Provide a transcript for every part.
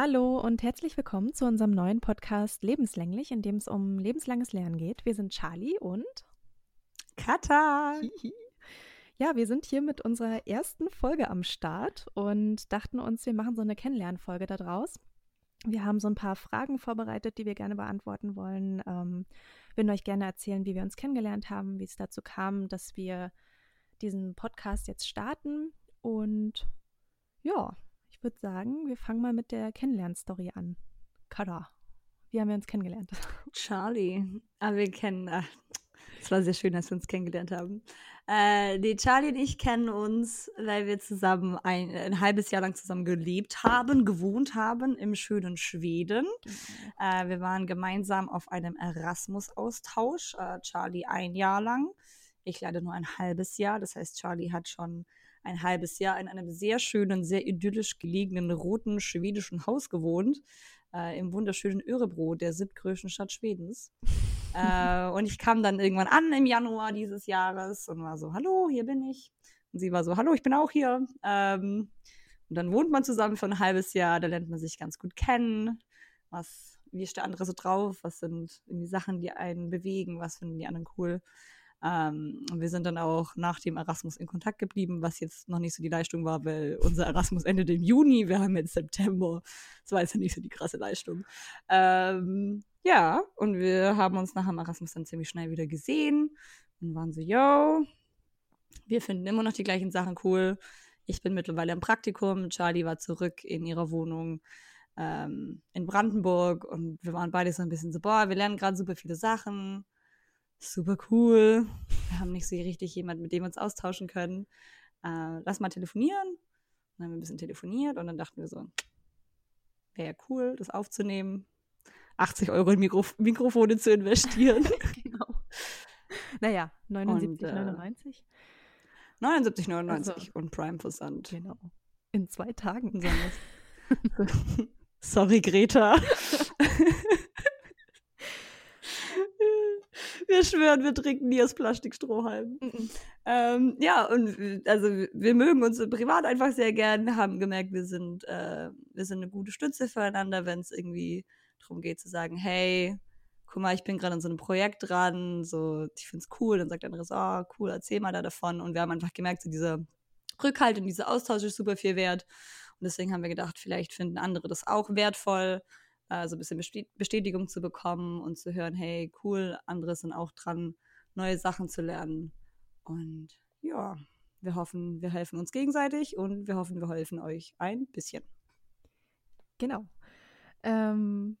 Hallo und herzlich willkommen zu unserem neuen Podcast Lebenslänglich, in dem es um lebenslanges Lernen geht. Wir sind Charlie und Kata. Ja, wir sind hier mit unserer ersten Folge am Start und dachten uns, wir machen so eine Kennenlernfolge daraus. Wir haben so ein paar Fragen vorbereitet, die wir gerne beantworten wollen. Ähm, würden euch gerne erzählen, wie wir uns kennengelernt haben, wie es dazu kam, dass wir diesen Podcast jetzt starten. Und ja, ich würde sagen, wir fangen mal mit der Kennenlernstory an. Kada, wie haben wir uns kennengelernt? Charlie. Aber ah, wir kennen, ach, es war sehr schön, dass wir uns kennengelernt haben. Äh, nee, Charlie und ich kennen uns, weil wir zusammen ein, ein, halbes Jahr lang zusammen gelebt haben, gewohnt haben im schönen Schweden. Mhm. Äh, wir waren gemeinsam auf einem Erasmus-Austausch. Äh, Charlie ein Jahr lang. Ich leider nur ein halbes Jahr. Das heißt, Charlie hat schon ein halbes Jahr in einem sehr schönen, sehr idyllisch gelegenen roten schwedischen Haus gewohnt, äh, im wunderschönen Örebro, der siebtgrößten Stadt Schwedens. äh, und ich kam dann irgendwann an im Januar dieses Jahres und war so, hallo, hier bin ich. Und sie war so, hallo, ich bin auch hier. Ähm, und dann wohnt man zusammen für ein halbes Jahr, da lernt man sich ganz gut kennen. Was, wie ist der andere so drauf? Was sind irgendwie Sachen, die einen bewegen? Was finden die anderen cool? Ähm, wir sind dann auch nach dem Erasmus in Kontakt geblieben, was jetzt noch nicht so die Leistung war, weil unser Erasmus endet im Juni, wir haben jetzt September. Das war jetzt nicht so die krasse Leistung. Ähm, ja, und wir haben uns nach dem Erasmus dann ziemlich schnell wieder gesehen und waren so, yo, wir finden immer noch die gleichen Sachen cool. Ich bin mittlerweile im Praktikum, Charlie war zurück in ihrer Wohnung ähm, in Brandenburg und wir waren beide so ein bisschen so, boah, wir lernen gerade super viele Sachen super cool. Wir haben nicht so richtig jemanden, mit dem wir uns austauschen können. Äh, lass mal telefonieren. dann haben wir ein bisschen telefoniert und dann dachten wir so, wäre ja cool, das aufzunehmen. 80 Euro in Mikro Mikrofone zu investieren. genau. Naja, 79,99. 79,99 also, und Prime-Versand. Genau. In zwei Tagen. Sorry, Greta. wir schwören, wir trinken nie aus Plastikstrohhalm. Mhm. Ähm, ja, und also wir mögen uns privat einfach sehr gern, haben gemerkt, wir sind, äh, wir sind eine gute Stütze füreinander, wenn es irgendwie darum geht zu sagen, hey, guck mal, ich bin gerade an so einem Projekt dran, so, ich finde es cool, dann sagt der andere so, oh, cool, erzähl mal da davon. Und wir haben einfach gemerkt, so dieser Rückhalt und dieser Austausch ist super viel wert. Und deswegen haben wir gedacht, vielleicht finden andere das auch wertvoll äh, so ein bisschen Bestätigung zu bekommen und zu hören, hey, cool, andere sind auch dran, neue Sachen zu lernen. Und ja, wir hoffen, wir helfen uns gegenseitig und wir hoffen, wir helfen euch ein bisschen. Genau. Ähm,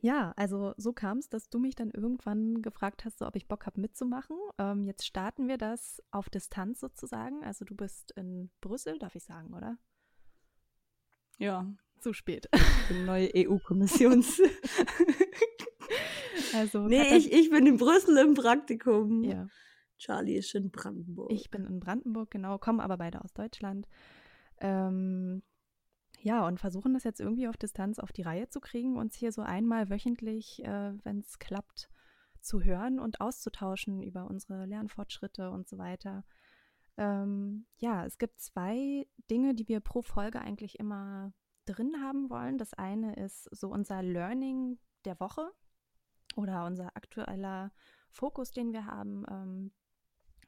ja, also so kam es, dass du mich dann irgendwann gefragt hast, so, ob ich Bock habe mitzumachen. Ähm, jetzt starten wir das auf Distanz sozusagen. Also du bist in Brüssel, darf ich sagen, oder? Ja, zu spät. Neue EU-Kommissions. also, nee, ich, ich bin in Brüssel im Praktikum. Ja. Charlie ist in Brandenburg. Ich bin in Brandenburg, genau, kommen aber beide aus Deutschland. Ähm, ja, und versuchen das jetzt irgendwie auf Distanz auf die Reihe zu kriegen, uns hier so einmal wöchentlich, äh, wenn es klappt, zu hören und auszutauschen über unsere Lernfortschritte und so weiter. Ähm, ja, es gibt zwei Dinge, die wir pro Folge eigentlich immer drin haben wollen. Das eine ist so unser Learning der Woche oder unser aktueller Fokus, den wir haben, ähm,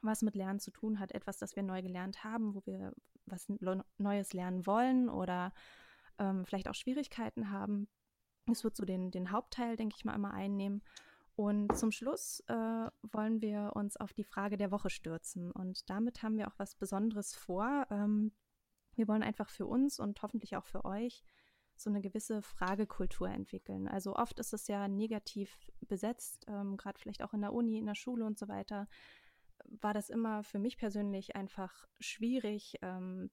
was mit Lernen zu tun hat, etwas, das wir neu gelernt haben, wo wir was Neues lernen wollen oder ähm, vielleicht auch Schwierigkeiten haben. Es wird so den, den Hauptteil, denke ich mal, immer einnehmen. Und zum Schluss äh, wollen wir uns auf die Frage der Woche stürzen. Und damit haben wir auch was Besonderes vor. Ähm, wir wollen einfach für uns und hoffentlich auch für euch so eine gewisse Fragekultur entwickeln. Also oft ist es ja negativ besetzt, ähm, gerade vielleicht auch in der Uni, in der Schule und so weiter. War das immer für mich persönlich einfach schwierig, ähm,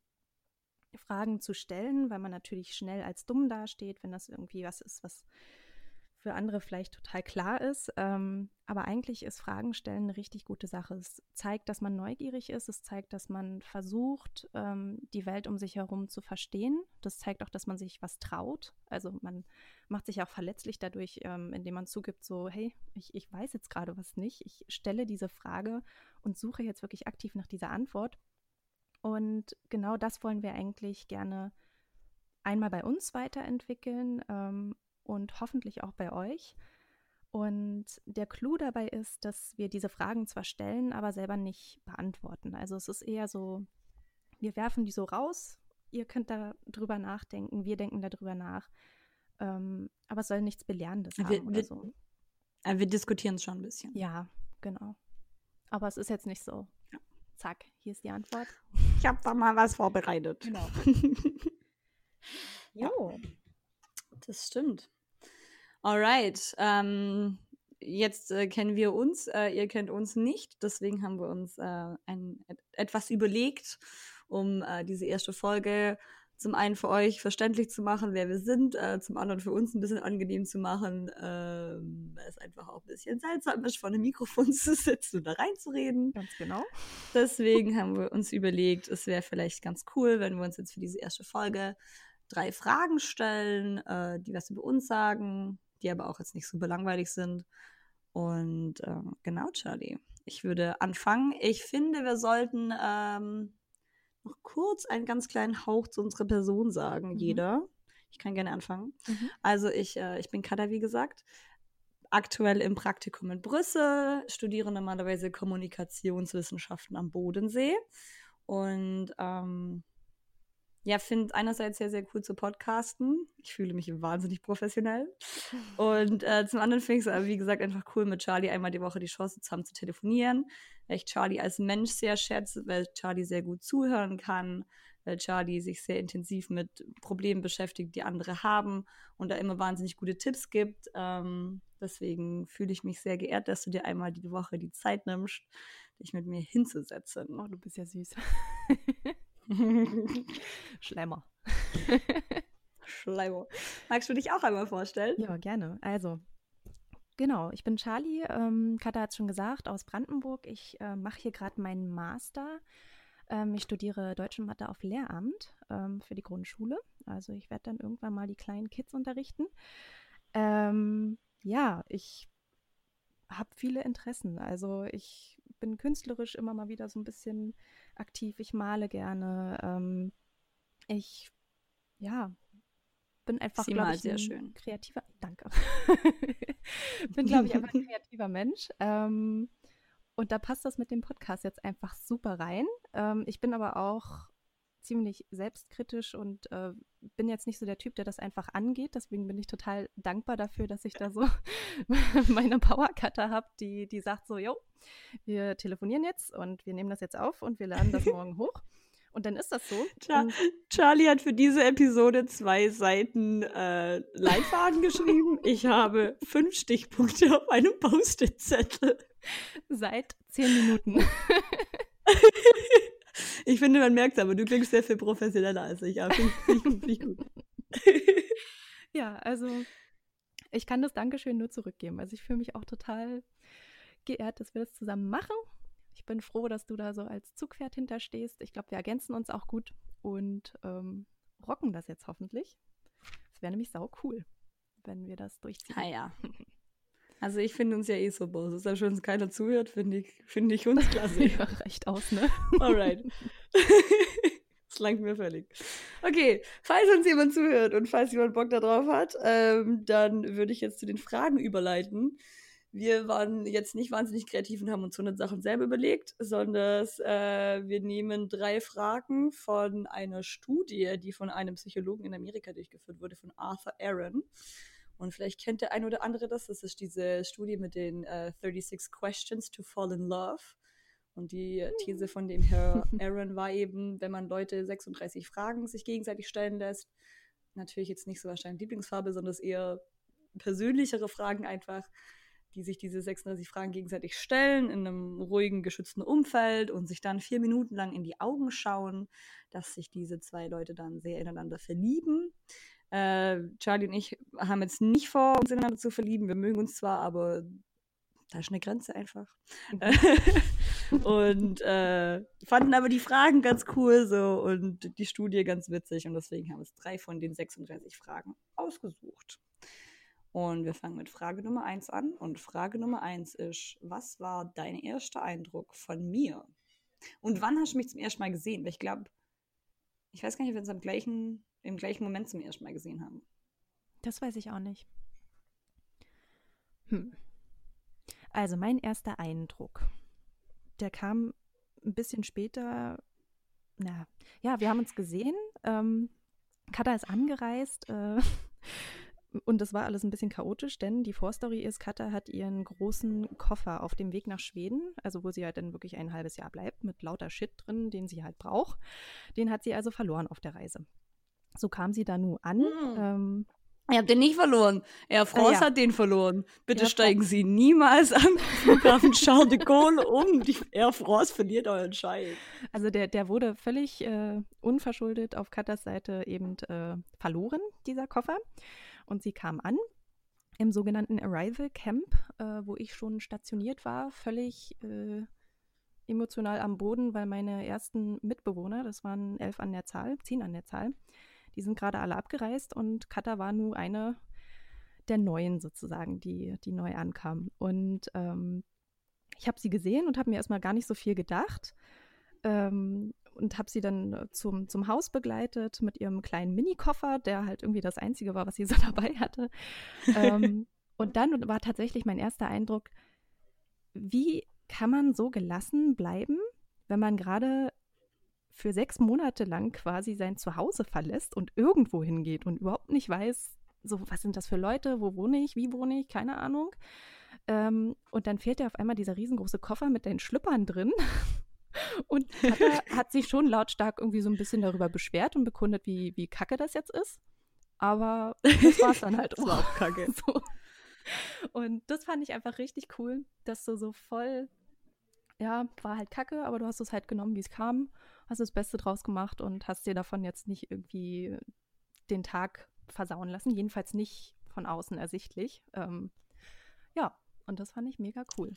Fragen zu stellen, weil man natürlich schnell als dumm dasteht, wenn das irgendwie was ist, was für andere vielleicht total klar ist. Ähm, aber eigentlich ist Fragen stellen eine richtig gute Sache. Es zeigt, dass man neugierig ist. Es zeigt, dass man versucht, ähm, die Welt um sich herum zu verstehen. Das zeigt auch, dass man sich was traut. Also man macht sich auch verletzlich dadurch, ähm, indem man zugibt, so, hey, ich, ich weiß jetzt gerade was nicht. Ich stelle diese Frage und suche jetzt wirklich aktiv nach dieser Antwort. Und genau das wollen wir eigentlich gerne einmal bei uns weiterentwickeln ähm, und hoffentlich auch bei euch. Und der Clou dabei ist, dass wir diese Fragen zwar stellen, aber selber nicht beantworten. Also es ist eher so, wir werfen die so raus, ihr könnt da drüber nachdenken, wir denken darüber nach. Ähm, aber es soll nichts Belehrendes wir, haben oder wir, so. Wir diskutieren es schon ein bisschen. Ja, genau. Aber es ist jetzt nicht so. Ja. Zack, hier ist die Antwort. Ich habe da mal was vorbereitet. Genau. jo. Das stimmt. Alright. Ähm, jetzt äh, kennen wir uns, äh, ihr kennt uns nicht. Deswegen haben wir uns äh, ein, et etwas überlegt, um äh, diese erste Folge zum einen für euch verständlich zu machen, wer wir sind, äh, zum anderen für uns ein bisschen angenehm zu machen, ähm, weil es einfach auch ein bisschen seltsam ist, vor einem Mikrofon zu sitzen und da reinzureden. Ganz genau. Deswegen haben wir uns überlegt, es wäre vielleicht ganz cool, wenn wir uns jetzt für diese erste Folge drei Fragen stellen, äh, die was über uns sagen, die aber auch jetzt nicht super langweilig sind. Und ähm, genau, Charlie, ich würde anfangen. Ich finde, wir sollten ähm, noch kurz einen ganz kleinen Hauch zu unserer Person sagen, mhm. jeder. Ich kann gerne anfangen. Mhm. Also ich, äh, ich bin Kada, wie gesagt, aktuell im Praktikum in Brüssel, studiere normalerweise Kommunikationswissenschaften am Bodensee und ähm, ja, finde einerseits sehr, sehr cool zu podcasten. Ich fühle mich wahnsinnig professionell. Und äh, zum anderen finde ich es, wie gesagt, einfach cool, mit Charlie einmal die Woche die Chance zu haben zu telefonieren. Weil ich Charlie als Mensch sehr schätze, weil Charlie sehr gut zuhören kann, weil Charlie sich sehr intensiv mit Problemen beschäftigt, die andere haben und da immer wahnsinnig gute Tipps gibt. Ähm, deswegen fühle ich mich sehr geehrt, dass du dir einmal die Woche die Zeit nimmst, dich mit mir hinzusetzen. Oh, du bist ja süß. Schlemmer. Schlemmer. Magst du dich auch einmal vorstellen? Ja, gerne. Also, genau, ich bin Charlie. Ähm, Katha hat es schon gesagt, aus Brandenburg. Ich äh, mache hier gerade meinen Master. Ähm, ich studiere Deutsch und Mathe auf Lehramt ähm, für die Grundschule. Also, ich werde dann irgendwann mal die kleinen Kids unterrichten. Ähm, ja, ich habe viele Interessen. Also, ich bin künstlerisch immer mal wieder so ein bisschen aktiv. Ich male gerne. Ähm, ich, ja, bin einfach, glaube ich, sehr schön. kreativer. Danke. bin, glaube ich, einfach ein kreativer Mensch. Ähm, und da passt das mit dem Podcast jetzt einfach super rein. Ähm, ich bin aber auch ziemlich selbstkritisch und äh, bin jetzt nicht so der Typ, der das einfach angeht. Deswegen bin ich total dankbar dafür, dass ich da so meine Powercutter habe, die, die sagt so, jo, wir telefonieren jetzt und wir nehmen das jetzt auf und wir laden das morgen hoch. Und dann ist das so. Char Charlie hat für diese Episode zwei Seiten äh, Leitfaden geschrieben. Ich habe fünf Stichpunkte auf einem Post-it-Zettel. Seit zehn Minuten. Ich finde, man merkt es, aber du klingst sehr viel professioneller als ich. Ja, finde ich, find ich gut. ja, also ich kann das Dankeschön nur zurückgeben. Also ich fühle mich auch total geehrt, dass wir das zusammen machen. Ich bin froh, dass du da so als Zugpferd hinterstehst. Ich glaube, wir ergänzen uns auch gut und ähm, rocken das jetzt hoffentlich. Es wäre nämlich sau cool, wenn wir das durchziehen. Ah ja. Also ich finde uns ja eh so bose. Ist ja schon, dass keiner zuhört, finde ich, find ich uns klasse. ja, recht aus, ne? Alright. das langt mir völlig. Okay, falls uns jemand zuhört und falls jemand Bock darauf hat, ähm, dann würde ich jetzt zu den Fragen überleiten. Wir waren jetzt nicht wahnsinnig kreativ und haben uns so eine Sachen selber überlegt, sondern äh, wir nehmen drei Fragen von einer Studie, die von einem Psychologen in Amerika durchgeführt wurde, von Arthur Aaron. Und vielleicht kennt der ein oder andere das. Das ist diese Studie mit den äh, 36 Questions to Fall in Love. Und die These von dem Herr Aaron war eben, wenn man Leute 36 Fragen sich gegenseitig stellen lässt, natürlich jetzt nicht so wahrscheinlich Lieblingsfarbe, sondern eher persönlichere Fragen einfach, die sich diese 36 Fragen gegenseitig stellen in einem ruhigen, geschützten Umfeld und sich dann vier Minuten lang in die Augen schauen, dass sich diese zwei Leute dann sehr ineinander verlieben. Äh, Charlie und ich haben jetzt nicht vor, uns ineinander zu verlieben. Wir mögen uns zwar, aber da ist eine Grenze einfach. Und äh, fanden aber die Fragen ganz cool so und die Studie ganz witzig und deswegen haben wir uns drei von den 36 Fragen ausgesucht. Und wir fangen mit Frage Nummer 1 an. Und Frage Nummer 1 ist, was war dein erster Eindruck von mir? Und wann hast du mich zum ersten Mal gesehen? Weil ich glaube, ich weiß gar nicht, ob wir uns am gleichen im gleichen Moment zum ersten Mal gesehen haben. Das weiß ich auch nicht. Hm. Also mein erster Eindruck, der kam ein bisschen später. Na, ja, wir haben uns gesehen. Ähm, Katha ist angereist. Äh, und das war alles ein bisschen chaotisch, denn die Vorstory ist, Katha hat ihren großen Koffer auf dem Weg nach Schweden, also wo sie halt dann wirklich ein halbes Jahr bleibt, mit lauter Shit drin, den sie halt braucht. Den hat sie also verloren auf der Reise. So kam sie da nun an. Mhm. Ähm, Ihr habt den nicht verloren. Air France ah, ja. hat den verloren. Bitte ja, steigen Sie niemals am Flughafen Charles de Gaulle um. Die Air France verliert euren Scheiß. Also der, der wurde völlig äh, unverschuldet auf Katas Seite eben äh, verloren, dieser Koffer. Und sie kam an im sogenannten Arrival Camp, äh, wo ich schon stationiert war, völlig äh, emotional am Boden, weil meine ersten Mitbewohner, das waren elf an der Zahl, zehn an der Zahl, die sind gerade alle abgereist und Kata war nur eine der Neuen sozusagen, die, die neu ankam. Und ähm, ich habe sie gesehen und habe mir erstmal gar nicht so viel gedacht. Ähm, und habe sie dann zum, zum Haus begleitet mit ihrem kleinen Mini-Koffer, der halt irgendwie das Einzige war, was sie so dabei hatte. ähm, und dann war tatsächlich mein erster Eindruck, wie kann man so gelassen bleiben, wenn man gerade für sechs Monate lang quasi sein Zuhause verlässt und irgendwo hingeht und überhaupt nicht weiß, so, was sind das für Leute, wo wohne ich, wie wohne ich, keine Ahnung. Ähm, und dann fehlt dir auf einmal dieser riesengroße Koffer mit den Schlüppern drin. Und Katha hat sich schon lautstark irgendwie so ein bisschen darüber beschwert und bekundet, wie, wie kacke das jetzt ist. Aber das war es dann halt auch. auch kacke. So. Und das fand ich einfach richtig cool, dass du so voll, ja, war halt kacke, aber du hast es halt genommen, wie es kam hast das Beste draus gemacht und hast dir davon jetzt nicht irgendwie den Tag versauen lassen. Jedenfalls nicht von außen ersichtlich. Ähm, ja, und das fand ich mega cool.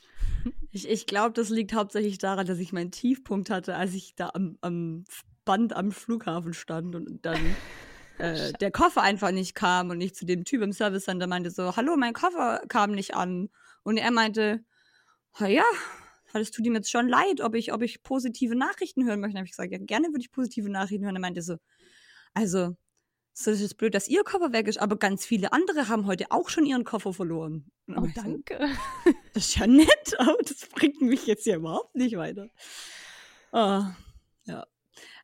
Ich, ich glaube, das liegt hauptsächlich daran, dass ich meinen Tiefpunkt hatte, als ich da am, am Band am Flughafen stand und dann äh, der Koffer einfach nicht kam und ich zu dem Typ im Service Center meinte so, hallo, mein Koffer kam nicht an. Und er meinte, ja, weil es tut ihm jetzt schon leid, ob ich, ob ich positive Nachrichten hören möchte. Dann habe ich gesagt, ja, gerne würde ich positive Nachrichten hören. Er meinte so, also, es ist jetzt blöd, dass ihr Koffer weg ist, aber ganz viele andere haben heute auch schon ihren Koffer verloren. Oh, danke. So, das ist ja nett, aber das bringt mich jetzt ja überhaupt nicht weiter. Oh, ja.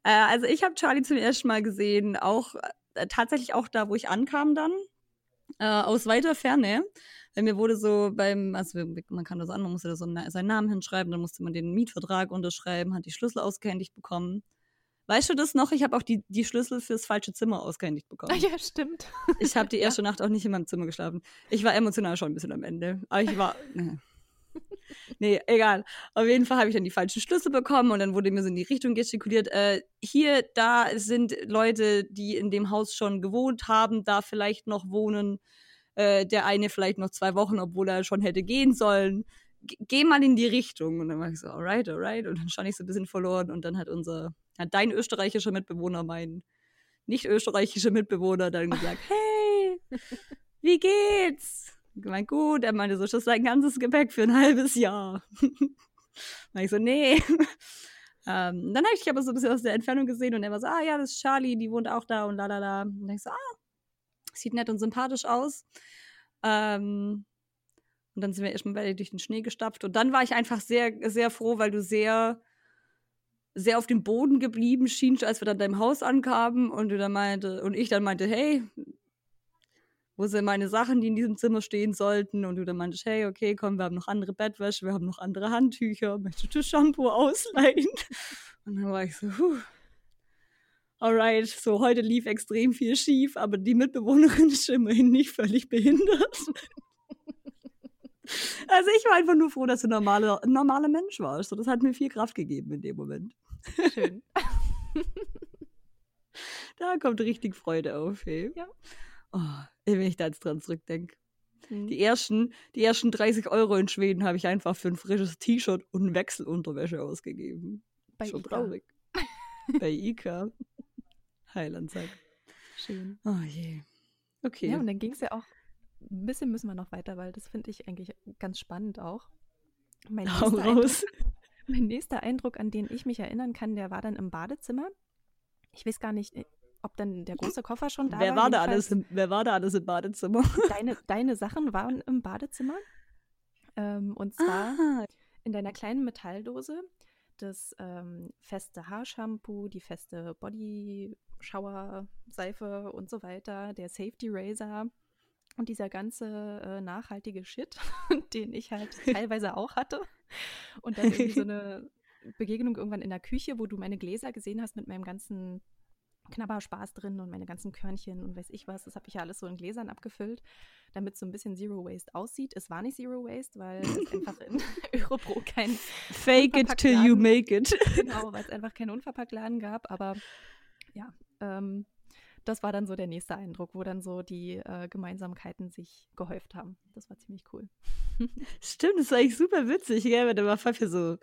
Äh, also ich habe Charlie zum ersten Mal gesehen, auch äh, tatsächlich auch da, wo ich ankam dann, äh, aus weiter Ferne. Weil mir wurde so beim, also man kann das an, man musste da so seinen Namen hinschreiben, dann musste man den Mietvertrag unterschreiben, hat die Schlüssel ausgehändigt bekommen. Weißt du das noch? Ich habe auch die, die Schlüssel fürs falsche Zimmer ausgehändigt bekommen. Ja, stimmt. Ich habe die erste ja. Nacht auch nicht in meinem Zimmer geschlafen. Ich war emotional schon ein bisschen am Ende. Aber ich war. Nee, nee egal. Auf jeden Fall habe ich dann die falschen Schlüssel bekommen und dann wurde mir so in die Richtung gestikuliert. Äh, hier, da sind Leute, die in dem Haus schon gewohnt haben, da vielleicht noch wohnen. Äh, der eine vielleicht noch zwei Wochen, obwohl er schon hätte gehen sollen. geh mal in die Richtung. Und dann war ich so, alright, alright. Und dann stand ich so ein bisschen verloren. Und dann hat unser, hat dein österreichischer Mitbewohner, mein nicht österreichischer Mitbewohner, dann gesagt, hey, wie geht's? Ich meinte, gut. Er meinte so, das ist sein ganzes Gepäck für ein halbes Jahr. war ich so, nee. Ähm, dann habe ich aber so ein bisschen aus der Entfernung gesehen und er war so, ah ja, das ist Charlie, die wohnt auch da und la la la. Und dann ich so, ah, Sieht nett und sympathisch aus. Ähm, und dann sind wir erstmal durch den Schnee gestapft. Und dann war ich einfach sehr, sehr froh, weil du sehr, sehr auf dem Boden geblieben schienst, als wir dann deinem Haus ankamen und du dann meinte, und ich dann meinte, hey, wo sind meine Sachen, die in diesem Zimmer stehen sollten? Und du dann meintest, hey, okay, komm, wir haben noch andere Bettwäsche, wir haben noch andere Handtücher, möchtest du Shampoo ausleihen? Und dann war ich so, puh alright, so heute lief extrem viel schief, aber die Mitbewohnerin ist immerhin nicht völlig behindert. also ich war einfach nur froh, dass du ein normaler, normaler Mensch warst. So, das hat mir viel Kraft gegeben in dem Moment. Schön. da kommt richtig Freude auf, hey. Ja. Oh, wenn ich da jetzt dran zurückdenke. Mhm. Die, ersten, die ersten 30 Euro in Schweden habe ich einfach für ein frisches T-Shirt und Wechselunterwäsche ausgegeben. Bei Schon Ika. traurig. Bei Ika. Heilandsack. Schön. Oh je. Okay. Ja, und dann ging es ja auch, ein bisschen müssen wir noch weiter, weil das finde ich eigentlich ganz spannend auch. Mein Hau nächster, raus. Eindruck, mein nächster Eindruck, an den ich mich erinnern kann, der war dann im Badezimmer. Ich weiß gar nicht, ob dann der große Koffer schon da wer war. War da alles wer war da alles im Badezimmer? Deine, deine Sachen waren im Badezimmer. Ähm, und zwar ah. in deiner kleinen Metalldose das ähm, feste Haarshampoo, die feste Body Shower Seife und so weiter, der Safety Razor und dieser ganze äh, nachhaltige Shit, den ich halt teilweise auch hatte. Und dann irgendwie so eine Begegnung irgendwann in der Küche, wo du meine Gläser gesehen hast mit meinem ganzen Knabberspaß drin und meine ganzen Körnchen und weiß ich was. Das habe ich ja alles so in Gläsern abgefüllt, damit es so ein bisschen Zero Waste aussieht. Es war nicht Zero Waste, weil es einfach in Europro kein Fake it till you make it. Genau, weil es einfach keinen Unverpacktladen gab. Aber ja, ähm, das war dann so der nächste Eindruck, wo dann so die äh, Gemeinsamkeiten sich gehäuft haben. Das war ziemlich cool. Stimmt, das war eigentlich super witzig, gell? Wenn der war Pfeffer so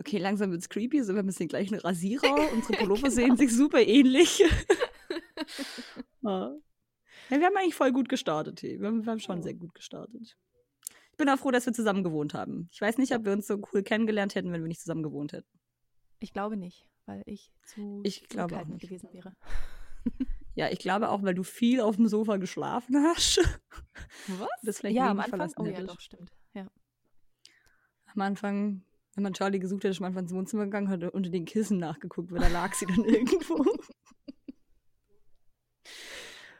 okay, langsam wird es creepy, so wir haben jetzt den gleichen Rasierer, unsere Pullover genau. sehen sich super ähnlich. ja. ja. wir haben eigentlich voll gut gestartet, wir, haben, wir haben schon oh. sehr gut gestartet. Ich bin auch froh, dass wir zusammen gewohnt haben. Ich weiß nicht, ob wir uns so cool kennengelernt hätten, wenn wir nicht zusammen gewohnt hätten. Ich glaube nicht, weil ich zu ich glaube auch nicht. gewesen wäre. Ja, ich glaube auch, weil du viel auf dem Sofa geschlafen hast. Was? Das vielleicht ja, am Anfang. Oh ja, doch, stimmt. Ja. Am Anfang wenn man Charlie gesucht hätte, ist man einfach ins Wohnzimmer gegangen, hat unter den Kissen nachgeguckt, weil da lag sie dann irgendwo.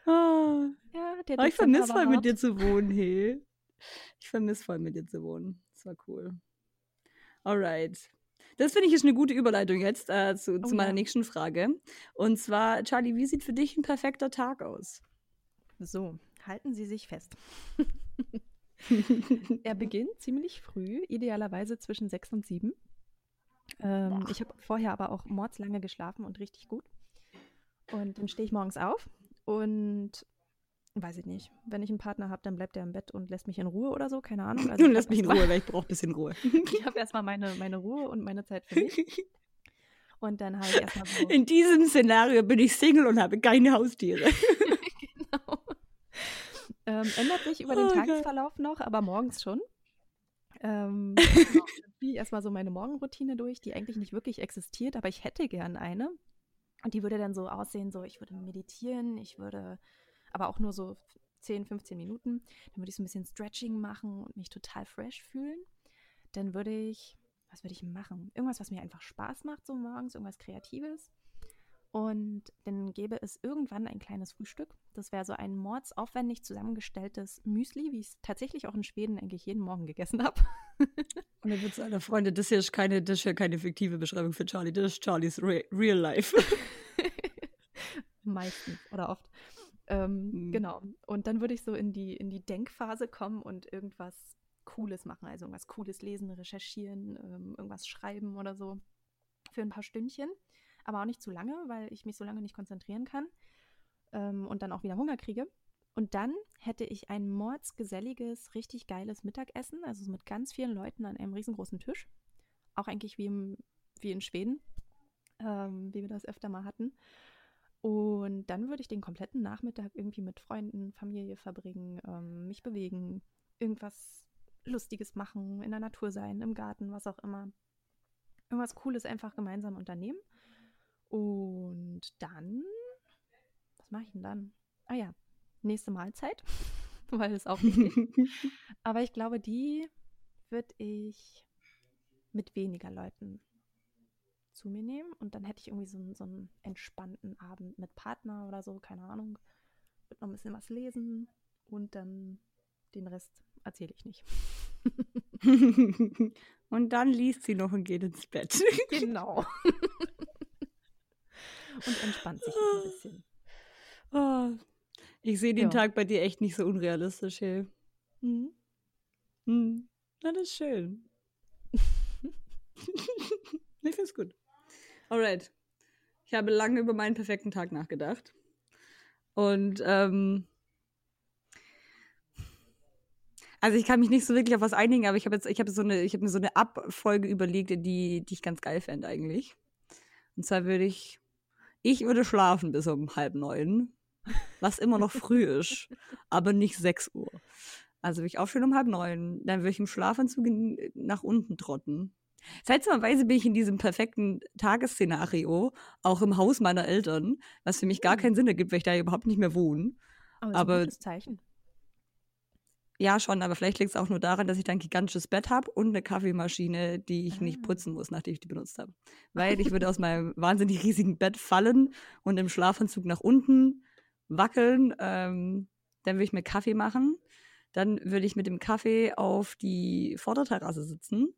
oh. Ja, der oh, ich vermisse voll mit dir zu wohnen, hey. Ich vermisse voll mit dir zu wohnen. Das war cool. Alright. Das finde ich ist eine gute Überleitung jetzt äh, zu, oh, zu meiner ja. nächsten Frage. Und zwar, Charlie, wie sieht für dich ein perfekter Tag aus? So, halten Sie sich fest. er beginnt ziemlich früh, idealerweise zwischen sechs und sieben. Ähm, ich habe vorher aber auch mordslange geschlafen und richtig gut. Und dann stehe ich morgens auf und weiß ich nicht, wenn ich einen Partner habe, dann bleibt er im Bett und lässt mich in Ruhe oder so, keine Ahnung. Also lässt mich in Ruhe, weil ich brauche ein bisschen Ruhe. ich habe erstmal meine, meine Ruhe und meine Zeit für mich. Und dann habe ich erstmal so. In diesem Szenario bin ich Single und habe keine Haustiere. Ähm, ändert sich über den oh, Tagesverlauf noch, aber morgens schon. Ähm, genau, ziehe erstmal so meine Morgenroutine durch, die eigentlich nicht wirklich existiert, aber ich hätte gern eine. Und die würde dann so aussehen, so ich würde meditieren, ich würde aber auch nur so 10, 15 Minuten. Dann würde ich so ein bisschen Stretching machen und mich total fresh fühlen. Dann würde ich, was würde ich machen? Irgendwas, was mir einfach Spaß macht so morgens, irgendwas Kreatives. Und dann gäbe es irgendwann ein kleines Frühstück. Das wäre so ein mordsaufwendig zusammengestelltes Müsli, wie ich es tatsächlich auch in Schweden eigentlich jeden Morgen gegessen habe. Und dann wird alle Freunde, das hier ist keine, das ist ja keine fiktive Beschreibung für Charlie, das ist Charlies Re Real Life. Meistens oder oft. Ähm, mhm. Genau. Und dann würde ich so in die, in die Denkphase kommen und irgendwas Cooles machen. Also irgendwas Cooles lesen, recherchieren, ähm, irgendwas schreiben oder so. Für ein paar Stündchen aber auch nicht zu lange, weil ich mich so lange nicht konzentrieren kann ähm, und dann auch wieder Hunger kriege. Und dann hätte ich ein mordsgeselliges, richtig geiles Mittagessen, also mit ganz vielen Leuten an einem riesengroßen Tisch. Auch eigentlich wie, im, wie in Schweden, ähm, wie wir das öfter mal hatten. Und dann würde ich den kompletten Nachmittag irgendwie mit Freunden, Familie verbringen, ähm, mich bewegen, irgendwas Lustiges machen, in der Natur sein, im Garten, was auch immer. Irgendwas Cooles einfach gemeinsam unternehmen. Und dann, was mache ich denn dann? Ah ja, nächste Mahlzeit, weil es auch wichtig. Aber ich glaube, die würde ich mit weniger Leuten zu mir nehmen und dann hätte ich irgendwie so, so einen entspannten Abend mit Partner oder so, keine Ahnung. Würde noch ein bisschen was lesen und dann den Rest erzähle ich nicht. und dann liest sie noch und geht ins Bett. genau und entspannt sich ein bisschen. Oh, ich sehe den ja. Tag bei dir echt nicht so unrealistisch, hey. Mhm. Hm. Na, das ist schön. ich finde es gut. Alright. Ich habe lange über meinen perfekten Tag nachgedacht. Und ähm, also ich kann mich nicht so wirklich auf was einigen, aber ich habe jetzt, ich habe so eine, ich habe mir so eine Abfolge überlegt, die, die ich ganz geil fände eigentlich. Und zwar würde ich ich würde schlafen bis um halb neun, was immer noch früh ist, aber nicht sechs Uhr. Also würde ich aufstehen um halb neun, dann würde ich im Schlafanzug nach unten trotten, Seltsamerweise bin ich in diesem perfekten Tagesszenario, auch im Haus meiner Eltern, was für mich gar Hm. keinen Sinn ergibt, weil ich da überhaupt nicht mehr wohne. Aber, Aber- ist ein gutes Zeichen. Ja, schon, aber vielleicht liegt es auch nur daran, dass ich da ein gigantisches Bett habe und eine Kaffeemaschine, die ich nicht Ah. putzen muss, nachdem ich die benutzt habe. Weil ich würde aus meinem wahnsinnig riesigen Bett fallen und im Schlafanzug nach unten wackeln. Ähm, dann würde ich mir Kaffee machen. Dann würde ich mit dem Kaffee auf die Vorderterrasse sitzen.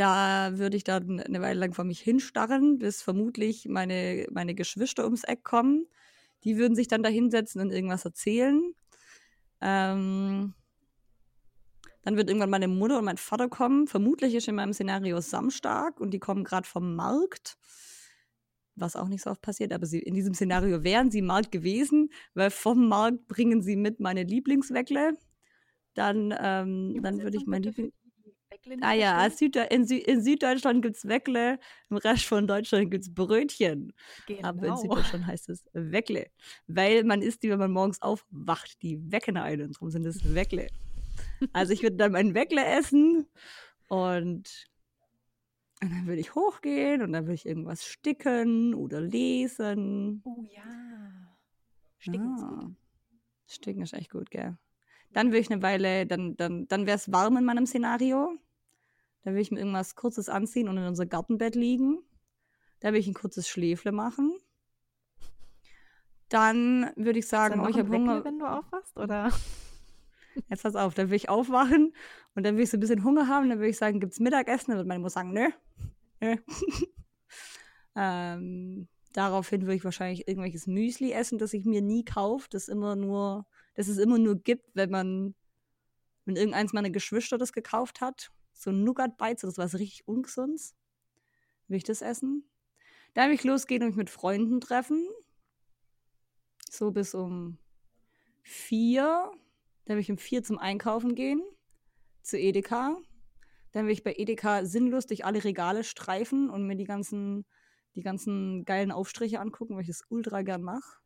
Da würde ich dann eine Weile lang vor mich hinstarren, bis vermutlich meine, meine Geschwister ums Eck kommen. Die würden sich dann da hinsetzen und irgendwas erzählen. Ähm, dann wird irgendwann meine Mutter und mein Vater kommen. Vermutlich ist in meinem Szenario Samstag und die kommen gerade vom Markt. Was auch nicht so oft passiert, aber sie, in diesem Szenario wären sie Markt gewesen, weil vom Markt bringen sie mit meine Lieblingsweckle. Dann, ähm, dann würde ich mein Liebling. Ah ja, Süd in, Sü in Süddeutschland gibt es Weckle, im Rest von Deutschland gibt es Brötchen. genau. Aber in Süddeutschland heißt es Weckle. Weil man isst die, wenn man morgens aufwacht. Die wecken einen. Und darum sind es Weckle. Also ich würde dann mein Weckle essen und, und dann würde ich hochgehen und dann würde ich irgendwas sticken oder lesen. Oh ja. Sticken ist gut. Ah. Sticken ist echt gut, gell? Dann würde ich eine Weile, dann, dann, dann wäre es warm in meinem Szenario. Da würde ich mir irgendwas Kurzes anziehen und in unser Gartenbett liegen. Da würde ich ein kurzes Schläfle machen. Dann würde ich sagen, oh, ich habe Hunger. wenn du aufwachst, oder? Jetzt pass auf, dann würde ich aufwachen und dann würde ich so ein bisschen Hunger haben. Dann würde ich sagen, gibt es Mittagessen? Dann würde meine Mutter sagen, nö. nö. ähm, daraufhin würde ich wahrscheinlich irgendwelches Müsli essen, das ich mir nie kaufe, das immer nur, das es immer nur gibt, wenn man, wenn irgendeins meiner Geschwister das gekauft hat. So Nougat Bites, das war so richtig ungesundes. Will ich das essen? Dann würde ich losgehen und mich mit Freunden treffen. So bis um vier. Dann will ich um vier zum Einkaufen gehen. Zu Edeka. Dann will ich bei Edeka sinnlos durch alle Regale streifen und mir die ganzen, die ganzen geilen Aufstriche angucken, weil ich das ultra gern mache.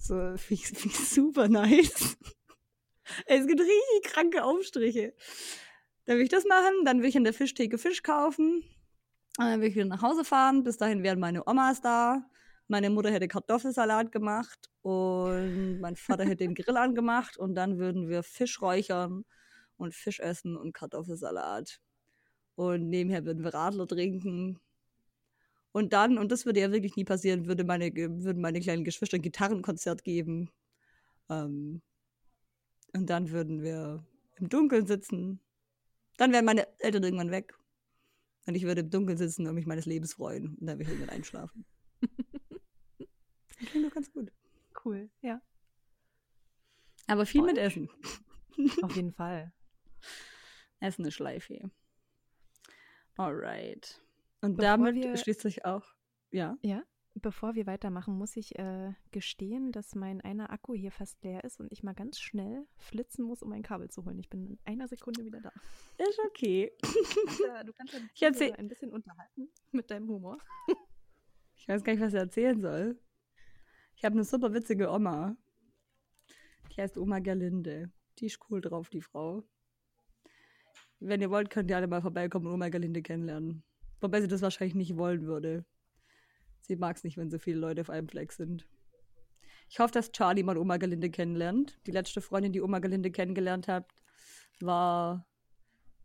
So, finde ich, find ich super nice. es gibt richtig kranke Aufstriche. Dann will ich das machen, dann will ich in der Fischtheke Fisch kaufen. Und dann will ich wieder nach Hause fahren. Bis dahin wären meine Omas da. Meine Mutter hätte Kartoffelsalat gemacht und mein Vater hätte den Grill angemacht und dann würden wir Fisch räuchern und Fisch essen und Kartoffelsalat. Und nebenher würden wir Radler trinken. Und dann, und das würde ja wirklich nie passieren, würde meine, würden meine kleinen Geschwister ein Gitarrenkonzert geben. Ähm, und dann würden wir im Dunkeln sitzen. Dann wären meine Eltern irgendwann weg. Und ich würde im Dunkeln sitzen und mich meines Lebens freuen. Und dann würde ich irgendwann einschlafen. Klingt doch ganz gut. Cool, ja. Aber viel Voll. mit Essen. Auf jeden Fall. Essen ist Schleife. Alright. Und Bevor damit wir- schließt sich auch. Ja. Ja, bevor wir weitermachen, muss ich äh, gestehen, dass mein einer Akku hier fast leer ist und ich mal ganz schnell flitzen muss, um ein Kabel zu holen. Ich bin in einer Sekunde wieder da. Ist okay. Ja, du kannst ja erzähl- ein bisschen unterhalten mit deinem Humor. Ich weiß gar nicht, was ich erzählen soll. Ich habe eine super witzige Oma. Die heißt Oma Gerlinde. Die ist cool drauf, die Frau. Wenn ihr wollt, könnt ihr alle mal vorbeikommen und Oma Gerlinde kennenlernen. Wobei sie das wahrscheinlich nicht wollen würde. Sie mag es nicht, wenn so viele Leute auf einem Fleck sind. Ich hoffe, dass Charlie mal Oma Gerlinde kennenlernt. Die letzte Freundin, die Oma Gerlinde kennengelernt hat, war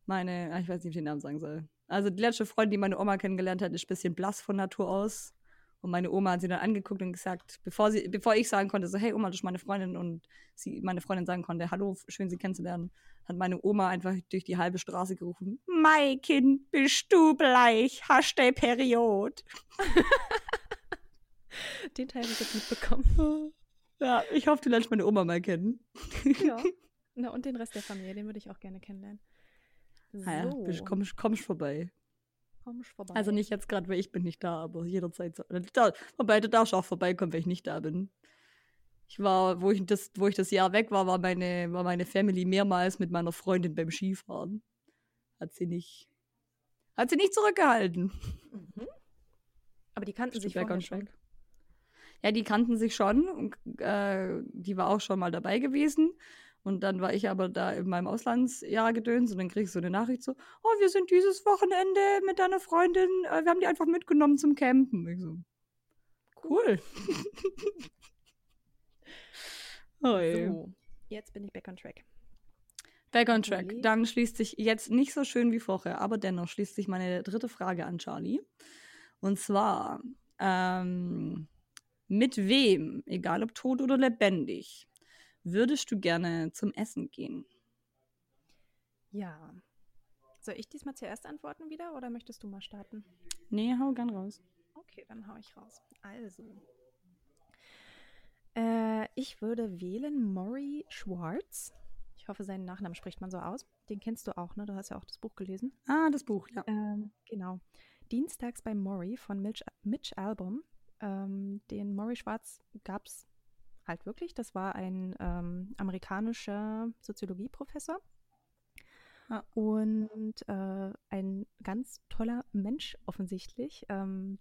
meine, ah, ich weiß nicht, wie ich den Namen sagen soll. Also die letzte Freundin, die meine Oma kennengelernt hat, ist ein bisschen blass von Natur aus. Und meine Oma hat sie dann angeguckt und gesagt, bevor, sie, bevor ich sagen konnte, so, hey Oma, das ist meine Freundin und sie, meine Freundin sagen konnte, hallo, schön Sie kennenzulernen, hat meine Oma einfach durch die halbe Straße gerufen, Mein Kind, bist du bleich, hast du Period. Den Teil habe ich jetzt mitbekommen. Ja, ich hoffe, du lernst meine Oma mal kennen. ja. Na, und den Rest der Familie, den würde ich auch gerne kennenlernen. So, Ah ja, bist- komm, komm vorbei. komm ich vorbei. Also nicht jetzt gerade, weil ich bin nicht da, aber jederzeit. So. Da, wobei, du darfst auch vorbeikommen, wenn ich nicht da bin. Ich war, wo ich das, wo ich das Jahr weg war, war meine, war meine Family mehrmals mit meiner Freundin beim Skifahren. Hat sie nicht, hat sie nicht zurückgehalten. Mhm. Aber die kannten sich Stuttgart vorher schon. weg. Ja, die kannten sich schon und äh, die war auch schon mal dabei gewesen. Und dann war ich aber da in meinem Auslandsjahr gedöns und dann krieg ich so eine Nachricht so, oh, wir sind dieses Wochenende mit deiner Freundin, äh, wir haben die einfach mitgenommen zum Campen. Ich so, cool. oh, so, jetzt bin ich back on track. Back on track. Charlie. Dann schließt sich jetzt nicht so schön wie vorher, aber dennoch schließt sich meine dritte Frage an Charlie. Und zwar, ähm, mit wem, egal ob tot oder lebendig, würdest du gerne zum Essen gehen? Ja. Soll ich diesmal zuerst antworten wieder oder möchtest du mal starten? Nee, hau gern raus. Okay, dann hau ich raus. Also. Äh, ich würde wählen Maury Schwartz. Ich hoffe, seinen Nachnamen spricht man so aus. Den kennst du auch, ne? Du hast ja auch das Buch gelesen. Ah, das Buch, ja. Ähm, genau. Dienstags bei Maury von Mitch, Mitch Album. Ähm, den Maury Schwartz gab es halt wirklich. Das war ein ähm, amerikanischer Soziologieprofessor. Ja. Und äh, ein ganz toller Mensch offensichtlich. Ähm,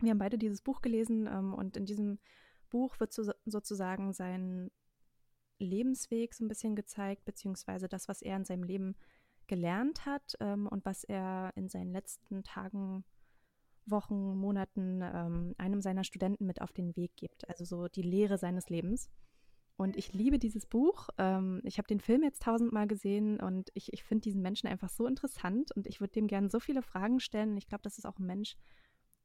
wir haben beide dieses Buch gelesen ähm, und in diesem Buch wird so, sozusagen sein Lebensweg so ein bisschen gezeigt, beziehungsweise das, was er in seinem Leben gelernt hat ähm, und was er in seinen letzten Tagen Wochen, Monaten ähm, einem seiner Studenten mit auf den Weg gibt. Also so die Lehre seines Lebens. Und ich liebe dieses Buch. Ähm, ich habe den Film jetzt tausendmal gesehen und ich, ich finde diesen Menschen einfach so interessant und ich würde dem gerne so viele Fragen stellen. Und ich glaube, das ist auch ein Mensch,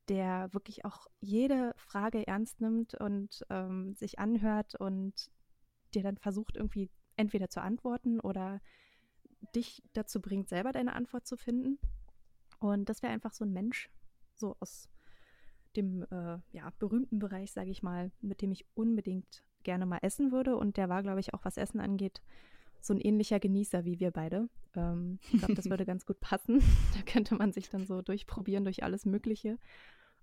der wirklich auch jede Frage ernst nimmt und ähm, sich anhört und dir dann versucht, irgendwie entweder zu antworten oder dich dazu bringt, selber deine Antwort zu finden. Und das wäre einfach so ein Mensch, so aus dem äh, ja, berühmten Bereich, sage ich mal, mit dem ich unbedingt gerne mal essen würde. Und der war, glaube ich, auch was Essen angeht, so ein ähnlicher Genießer wie wir beide. Ähm, ich glaube, das würde ganz gut passen. da könnte man sich dann so durchprobieren durch alles Mögliche.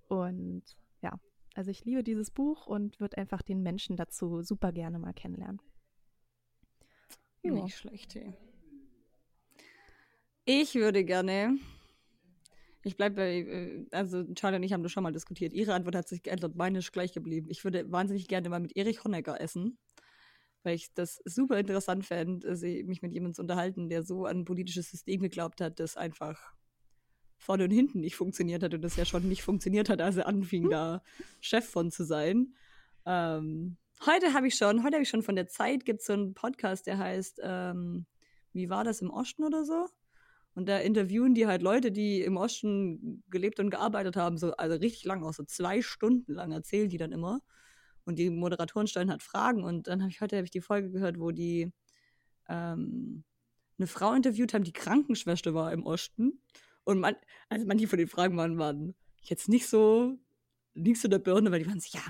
Und ja, also ich liebe dieses Buch und würde einfach den Menschen dazu super gerne mal kennenlernen. Jo. Nicht schlecht, hey. Ich würde gerne ich bleibe bei, äh, also Charlie und ich haben das schon mal diskutiert. Ihre Antwort hat sich geändert, meine ist gleich geblieben. Ich würde wahnsinnig gerne mal mit Erich Honecker essen, weil ich das super interessant fände, mich mit jemandem zu unterhalten, der so an ein politisches System geglaubt hat, das einfach vorne und hinten nicht funktioniert hat und das ja schon nicht funktioniert hat, als er anfing, da Chef von zu sein. Ähm, heute habe ich schon, heute habe ich schon von der Zeit, gibt es so einen Podcast, der heißt, ähm, wie war das im Osten oder so? Und da interviewen die halt Leute, die im Osten gelebt und gearbeitet haben, so, also richtig lang, auch so zwei Stunden lang erzählen die dann immer. Und die Moderatoren stellen halt Fragen. Und dann habe ich heute hab ich die Folge gehört, wo die ähm, eine Frau interviewt haben, die Krankenschwester war im Osten. Und man, also manche von den Fragen waren, waren jetzt nicht so, nicht so der Birne, weil die waren so, ja,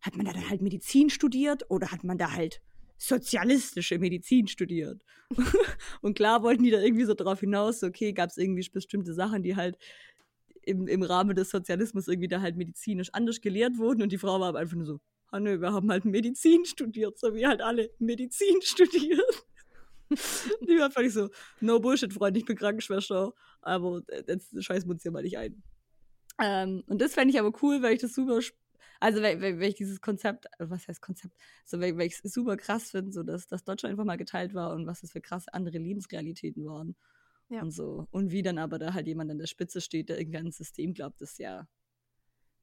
hat man da dann halt Medizin studiert oder hat man da halt sozialistische Medizin studiert. und klar wollten die da irgendwie so drauf hinaus, okay, gab es irgendwie bestimmte Sachen, die halt im, im Rahmen des Sozialismus irgendwie da halt medizinisch anders gelehrt wurden und die Frau war aber einfach nur so, ah nö, wir haben halt Medizin studiert, so wie halt alle Medizin studieren. die war völlig so, no bullshit, Freund, ich bin Krankenschwester, aber jetzt scheiß uns hier mal nicht ein. Ähm, und das fände ich aber cool, weil ich das super also, weil ich dieses Konzept, äh, was heißt Konzept, so, weil, weil ich es super krass finde, so, dass, dass Deutschland einfach mal geteilt war und was das für krasse andere Lebensrealitäten waren. Ja. Und so. Und wie dann aber da halt jemand an der Spitze steht, der irgendwie an ein System glaubt, das ja,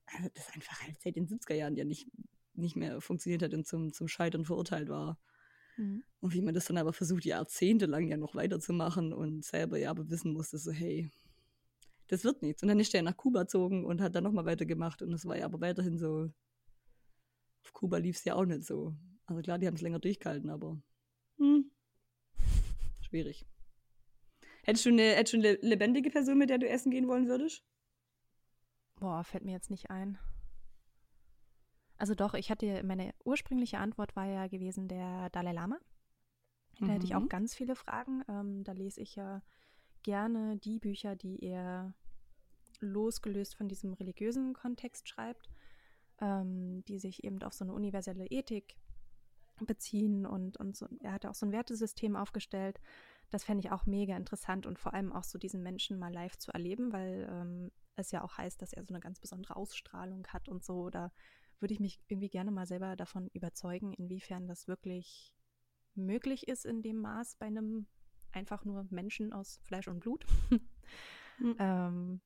also das einfach halt seit den 70er Jahren ja nicht, nicht mehr funktioniert hat und zum, zum Scheitern verurteilt war. Mhm. Und wie man das dann aber versucht, jahrzehntelang ja noch weiterzumachen und selber ja aber wissen musste, so, hey, das wird nichts. Und dann ist er nach Kuba gezogen und hat dann nochmal weitergemacht. Und es war ja aber weiterhin so. Auf Kuba lief es ja auch nicht so. Also klar, die haben es länger durchgehalten, aber hm, schwierig. Hättest du, eine, hättest du eine lebendige Person, mit der du essen gehen wollen würdest? Boah, fällt mir jetzt nicht ein. Also doch, ich hatte, meine ursprüngliche Antwort war ja gewesen der Dalai Lama. Da mhm. hätte ich auch mhm. ganz viele Fragen. Ähm, da lese ich ja gerne die Bücher, die er losgelöst von diesem religiösen Kontext schreibt, ähm, die sich eben auf so eine universelle Ethik beziehen und, und so, er hat auch so ein Wertesystem aufgestellt. Das fände ich auch mega interessant und vor allem auch so diesen Menschen mal live zu erleben, weil ähm, es ja auch heißt, dass er so eine ganz besondere Ausstrahlung hat und so. Da würde ich mich irgendwie gerne mal selber davon überzeugen, inwiefern das wirklich möglich ist in dem Maß bei einem einfach nur Menschen aus Fleisch und Blut. mhm. ähm,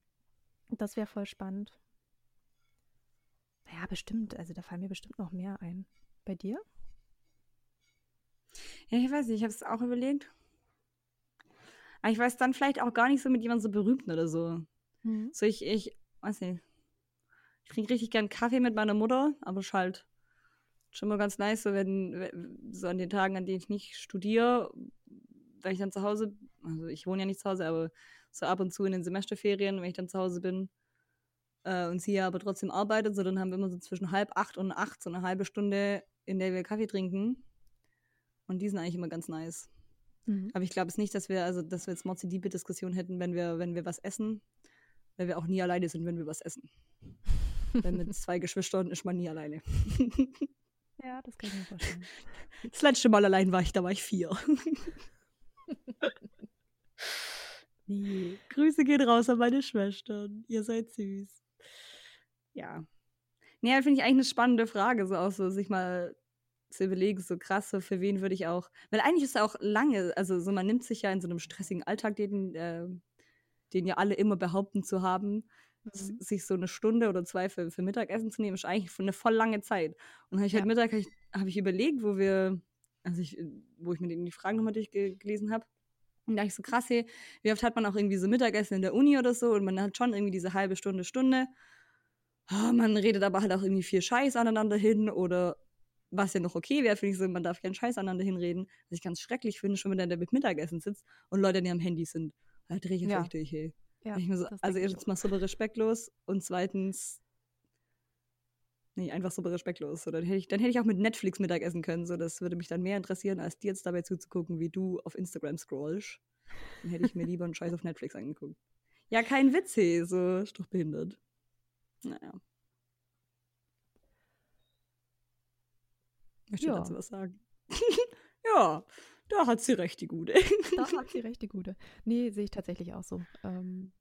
das wäre voll spannend. Ja, bestimmt. Also da fallen mir bestimmt noch mehr ein. Bei dir? Ja, ich weiß nicht, ich habe es auch überlegt. Aber ich weiß dann vielleicht auch gar nicht so mit jemandem so berühmten oder so. Mhm. So, ich, ich, weiß nicht. Ich trinke richtig gern Kaffee mit meiner Mutter, aber es halt schon mal ganz nice, so wenn, so an den Tagen, an denen ich nicht studiere, wenn ich dann zu Hause, also ich wohne ja nicht zu Hause, aber so ab und zu in den Semesterferien, wenn ich dann zu Hause bin äh, und sie ja aber trotzdem arbeitet, so dann haben wir immer so zwischen halb acht und acht so eine halbe Stunde, in der wir Kaffee trinken. Und die sind eigentlich immer ganz nice. Mhm. Aber ich glaube es nicht, dass wir, also dass wir jetzt Mozzi diebe Diskussion hätten, wenn wir, wenn wir was essen, weil wir auch nie alleine sind, wenn wir was essen. Denn mit zwei Geschwistern ist man nie alleine. ja, das kann ich mir vorstellen. Das letzte Mal allein war ich, da war ich vier. Nee. Grüße gehen raus an meine Schwestern. Ihr seid süß. Ja. Nee, finde ich eigentlich eine spannende Frage, so auch so sich mal zu überlegen, so krass, so für wen würde ich auch. Weil eigentlich ist es auch lange, also so man nimmt sich ja in so einem stressigen Alltag, den, äh, den ja alle immer behaupten zu haben, mhm. sich so eine Stunde oder zwei für, für Mittagessen zu nehmen, ist eigentlich eine voll lange Zeit. Und habe ich halt ja. Mittag hab ich, hab ich überlegt, wo wir, also ich, wo ich mir die Fragen nochmal durchgelesen habe. Und da ich so krass, hey, wie oft hat man auch irgendwie so Mittagessen in der Uni oder so und man hat schon irgendwie diese halbe Stunde, Stunde. Oh, man redet aber halt auch irgendwie viel Scheiß aneinander hin oder was ja noch okay wäre, finde ich so, man darf keinen Scheiß aneinander hinreden. Was ich ganz schrecklich finde, schon wenn der mit Mittagessen sitzt und Leute an ihrem Handy sind. Da drehe ich ja. durch, hey. Ja, so, also erstens mal super respektlos und zweitens nee, einfach super respektlos. So, dann, hätte ich, dann hätte ich auch mit Netflix Mittagessen können. So, das würde mich dann mehr interessieren, als dir jetzt dabei zuzugucken, wie du auf Instagram scrollst. Dann hätte ich mir lieber einen Scheiß auf Netflix angeguckt. Ja, kein Witz, hey, so ist doch behindert. Naja. Möchte ja. dazu was sagen? ja, da hat sie recht, die Gute. da hat sie recht, die Gute. Nee, sehe ich tatsächlich auch so. Ähm,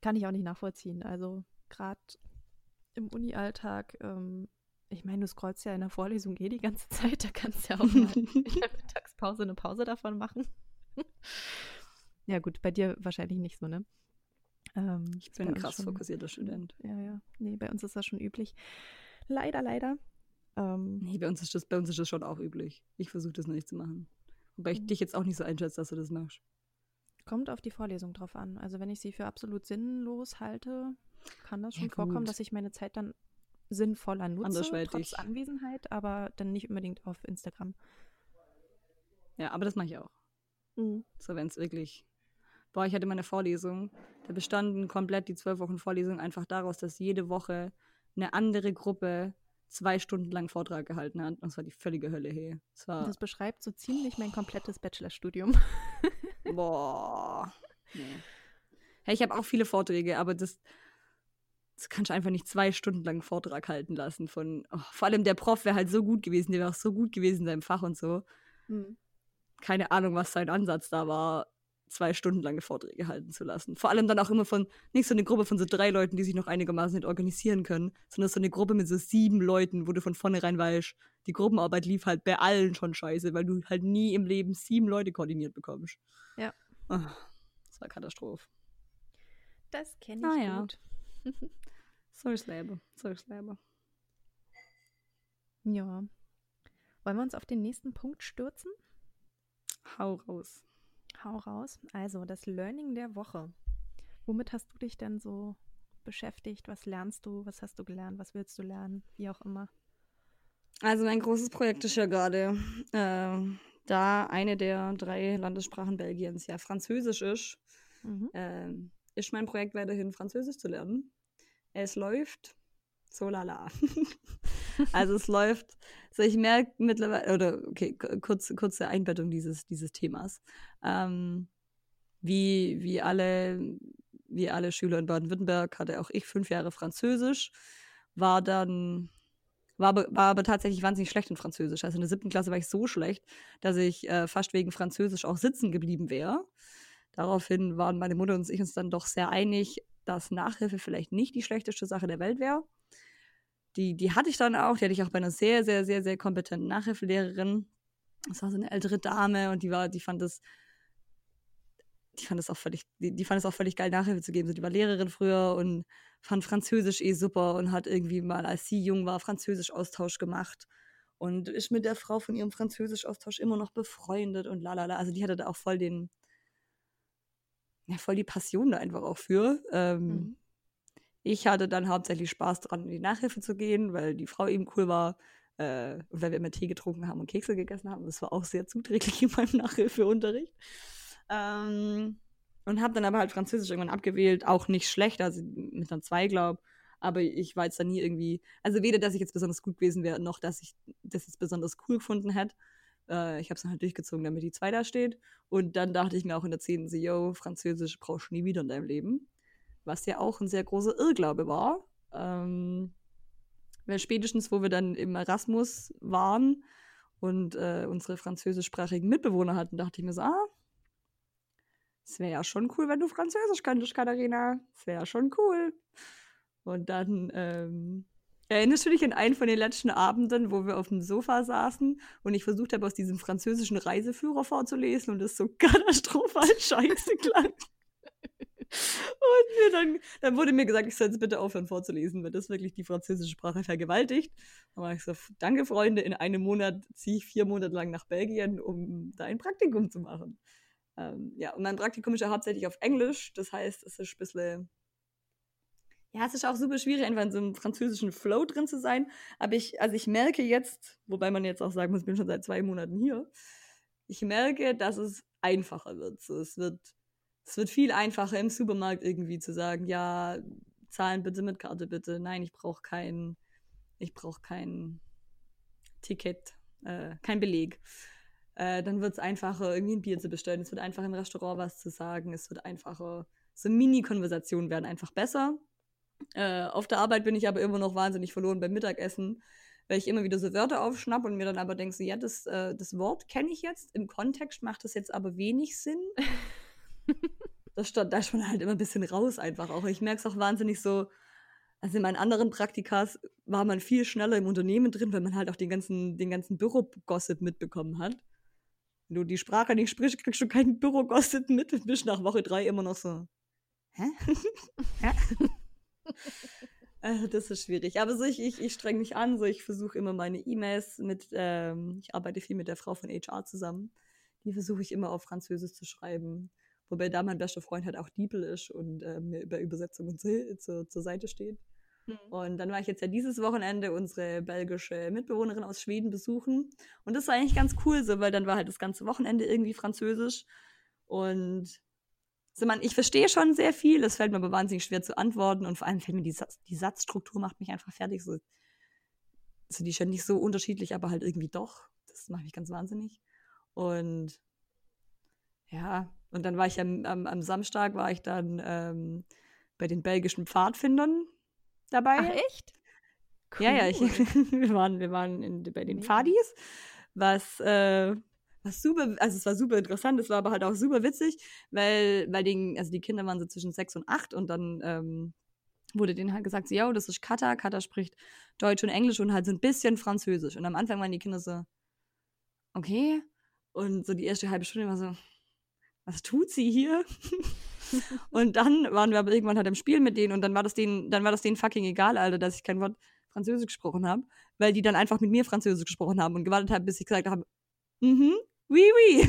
kann ich auch nicht nachvollziehen. Also gerade im Uni-Alltag, ähm, ich meine, du scrollst ja in der Vorlesung eh die ganze Zeit, da kannst du ja auch mal in der Mittagspause eine Pause davon machen. ja gut, bei dir wahrscheinlich nicht so, ne? Ähm, ich bin ein krass schon, fokussierter Student. Ja, ja. Nee, bei uns ist das schon üblich. Leider, leider. Ähm, nee, bei uns, ist das, bei uns ist das schon auch üblich. Ich versuche das noch nicht zu machen. Wobei ich mhm. dich jetzt auch nicht so einschätze, dass du das machst. Kommt auf die Vorlesung drauf an. Also wenn ich sie für absolut sinnlos halte, kann das schon ja, vorkommen, dass ich meine Zeit dann sinnvoller nutze, trotz Anwesenheit, aber dann nicht unbedingt auf Instagram. Ja, aber das mache ich auch. Mhm. So, wenn es wirklich. Boah, ich hatte meine Vorlesung. Da bestanden komplett die zwölf Wochen Vorlesung einfach daraus, dass jede Woche eine andere Gruppe zwei Stunden lang Vortrag gehalten hat. Das war die völlige Hölle, hey. Das, beschreibt so ziemlich mein komplettes Bachelorstudium. Boah. Nee. Hey, ich habe auch viele Vorträge, aber das, das kannst du einfach nicht zwei Stunden lang Vortrag halten lassen. Von, oh, vor allem der Prof wäre halt so gut gewesen, der wäre auch so gut gewesen in seinem Fach und so. Mhm. Keine Ahnung, was sein Ansatz da war zwei Stunden lange Vorträge halten zu lassen. Vor allem dann auch immer von, nicht so eine Gruppe von so drei Leuten, die sich noch einigermaßen nicht organisieren können, sondern so eine Gruppe mit so sieben Leuten, wo du von vornherein weißt, die Gruppenarbeit lief halt bei allen schon scheiße, weil du halt nie im Leben sieben Leute koordiniert bekommst. Ja. Ach, das war Katastrophe. Das kenne ich ah, gut. So ist Leben. So ist Leben. Ja. Wollen wir uns auf den nächsten Punkt stürzen? Hau raus. Hau raus. Also, das Learning der Woche. Womit hast du dich denn so beschäftigt? Was lernst du? Was hast du gelernt? Was willst du lernen? Wie auch immer. Also, mein großes Projekt ist ja gerade, äh, da eine der drei Landessprachen Belgiens ja Französisch ist, mhm. äh, ist mein Projekt weiterhin Französisch zu lernen. Es läuft so lala. also es läuft, so ich merke mittlerweile, oder okay, kurz, kurze Einbettung dieses, dieses Themas. Ähm, wie, wie, alle, wie alle Schüler in Baden-Württemberg hatte auch ich fünf Jahre Französisch, war dann, war, war aber tatsächlich wahnsinnig schlecht in Französisch. Also in der siebten Klasse war ich so schlecht, dass ich äh, fast wegen Französisch auch sitzen geblieben wäre. Daraufhin waren meine Mutter und ich uns dann doch sehr einig, dass Nachhilfe vielleicht nicht die schlechteste Sache der Welt wäre die, die hatte ich dann auch. Die hatte ich auch bei einer sehr, sehr, sehr, sehr kompetenten Nachhilfelehrerin. Das war so eine ältere Dame und die war, die fand das, die fand es auch völlig, die, die fand es auch völlig geil, Nachhilfe zu geben. So, die war Lehrerin früher und fand Französisch eh super und hat irgendwie mal, als sie jung war, Französisch-Austausch gemacht und ist mit der Frau von ihrem Französisch-Austausch immer noch befreundet und lalala. Also die hatte da auch voll den, ja, voll die Passion da einfach auch für. Ähm, mhm. Ich hatte dann hauptsächlich Spaß daran, in die Nachhilfe zu gehen, weil die Frau eben cool war äh, und weil wir immer Tee getrunken haben und Kekse gegessen haben. Das war auch sehr zuträglich in meinem Nachhilfeunterricht. Ähm, und habe dann aber halt Französisch irgendwann abgewählt, auch nicht schlecht, also mit einer 2, glaube aber ich war jetzt da nie irgendwie, also weder, dass ich jetzt besonders gut gewesen wäre, noch, dass ich das jetzt besonders cool gefunden hätte. Äh, ich habe es dann halt durchgezogen, damit die 2 da steht. Und dann dachte ich mir auch in der 10. so, yo, Französisch brauchst du nie wieder in deinem Leben. Was ja auch ein sehr großer Irrglaube war. Ähm, weil spätestens, wo wir dann im Erasmus waren und äh, unsere französischsprachigen Mitbewohner hatten, dachte ich mir so, ah, es wäre ja schon cool, wenn du Französisch könntest, Katharina. Es wäre ja schon cool. Und dann ähm, erinnerst du dich an einen von den letzten Abenden, wo wir auf dem Sofa saßen und ich versucht habe, aus diesem französischen Reiseführer vorzulesen und es so katastrophal scheiße klang. Und mir dann, dann wurde mir gesagt, ich soll jetzt bitte aufhören vorzulesen, weil das wirklich die französische Sprache vergewaltigt. Dann war ich so, danke Freunde, in einem Monat ziehe ich vier Monate lang nach Belgien, um da ein Praktikum zu machen. Ähm, ja, und mein Praktikum ist ja hauptsächlich auf Englisch. Das heißt, es ist ein bisschen. Ja, es ist auch super schwierig, einfach in so einem französischen Flow drin zu sein. Aber ich, also ich merke jetzt, wobei man jetzt auch sagen muss, ich bin schon seit zwei Monaten hier, ich merke, dass es einfacher wird. So, es wird, es wird viel einfacher im Supermarkt irgendwie zu sagen, ja, zahlen bitte mit Karte bitte. Nein, ich brauche kein, ich brauche kein Ticket, äh, kein Beleg äh, dann wird es einfacher, irgendwie ein Bier zu bestellen. Es wird einfacher, im Restaurant was zu sagen. Es wird einfacher, so Mini-Konversationen werden einfach besser. Äh, auf der Arbeit bin ich aber immer noch wahnsinnig verloren beim Mittagessen, weil ich immer wieder so Wörter aufschnapp und mir dann aber denke, so, ja, das, äh, das Wort kenne ich jetzt, im Kontext macht das jetzt aber wenig Sinn. das, da ist man halt immer ein bisschen raus einfach auch. Ich merke es auch wahnsinnig so, also in meinen anderen Praktikas war man viel schneller im Unternehmen drin, weil man halt auch den ganzen, den ganzen Büro-Gossip mitbekommen hat. Wenn du die Sprache nicht sprichst, kriegst du keinen Bürogossip mit und bist nach Woche drei immer noch so. Hä? ja. Also das ist schwierig. Aber so, ich, ich, ich streng mich an, so ich versuche immer meine E-Mails mit, ähm, ich arbeite viel mit der Frau von HR zusammen. Die versuche ich immer auf Französisch zu schreiben. Wobei da mein bester Freund halt auch Diepel ist und äh, mir über Übersetzungen zu, zu, zur Seite steht. Mhm. Und dann war ich jetzt ja dieses Wochenende unsere belgische Mitbewohnerin aus Schweden besuchen. Und das war eigentlich ganz cool so, weil dann war halt das ganze Wochenende irgendwie Französisch. Und so man, ich verstehe schon sehr viel, es fällt mir aber wahnsinnig schwer zu antworten und vor allem fällt mir die, Satz, die Satzstruktur macht mich einfach fertig. So, also die ist ja nicht so unterschiedlich, aber halt irgendwie doch. Das macht mich ganz wahnsinnig. Und ja, und dann war ich am, am, am Samstag, war ich dann ähm, bei den belgischen Pfadfindern dabei. Ach, echt? Cool. Ja, ja, ich, wir waren, wir waren in, bei den Fadis, was, äh, was super, also es war super interessant, es war aber halt auch super witzig, weil, weil die, also die Kinder waren so zwischen sechs und acht und dann ähm, wurde denen halt gesagt, so, ja, das ist Kata, Kata spricht Deutsch und Englisch und halt so ein bisschen Französisch. Und am Anfang waren die Kinder so, okay. Und so die erste halbe Stunde war so, was tut sie hier? und dann waren wir aber irgendwann halt im Spiel mit denen und dann war das denen, dann war das denen fucking egal, Alter, dass ich kein Wort Französisch gesprochen habe, weil die dann einfach mit mir Französisch gesprochen haben und gewartet haben, bis ich gesagt habe, mhm, oui, oui.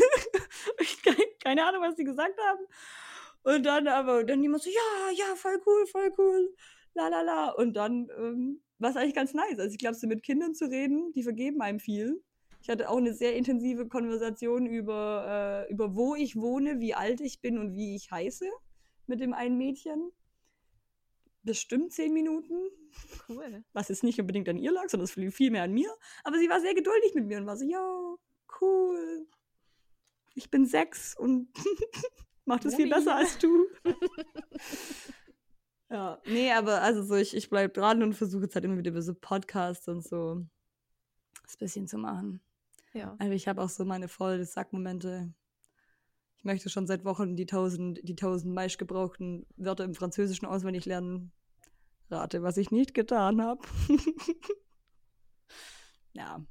keine, Ahnung, was die gesagt haben. Und dann aber, dann jemand so, ja, ja, voll cool, voll cool, la la la. Und dann ähm, war es eigentlich ganz nice. Also ich glaube, so mit Kindern zu reden, die vergeben einem viel. Ich hatte auch eine sehr intensive Konversation über, äh, über wo ich wohne, wie alt ich bin und wie ich heiße mit dem einen Mädchen. Bestimmt zehn Minuten. Cool. Was jetzt nicht unbedingt an ihr lag, sondern es fiel viel mehr an mir. Aber sie war sehr geduldig mit mir und war so, ja, cool. Ich bin sechs und macht es viel besser als du. ja, nee, aber also so, ich, ich bleib dran und versuche jetzt halt immer wieder über so Podcasts und so das bisschen zu machen. Ja. Also ich habe auch so meine voll Sackmomente. Ich möchte schon seit Wochen die tausend, die tausend meist gebrauchten Wörter im Französischen auswendig lernen. Rate, was ich nicht getan habe. ja.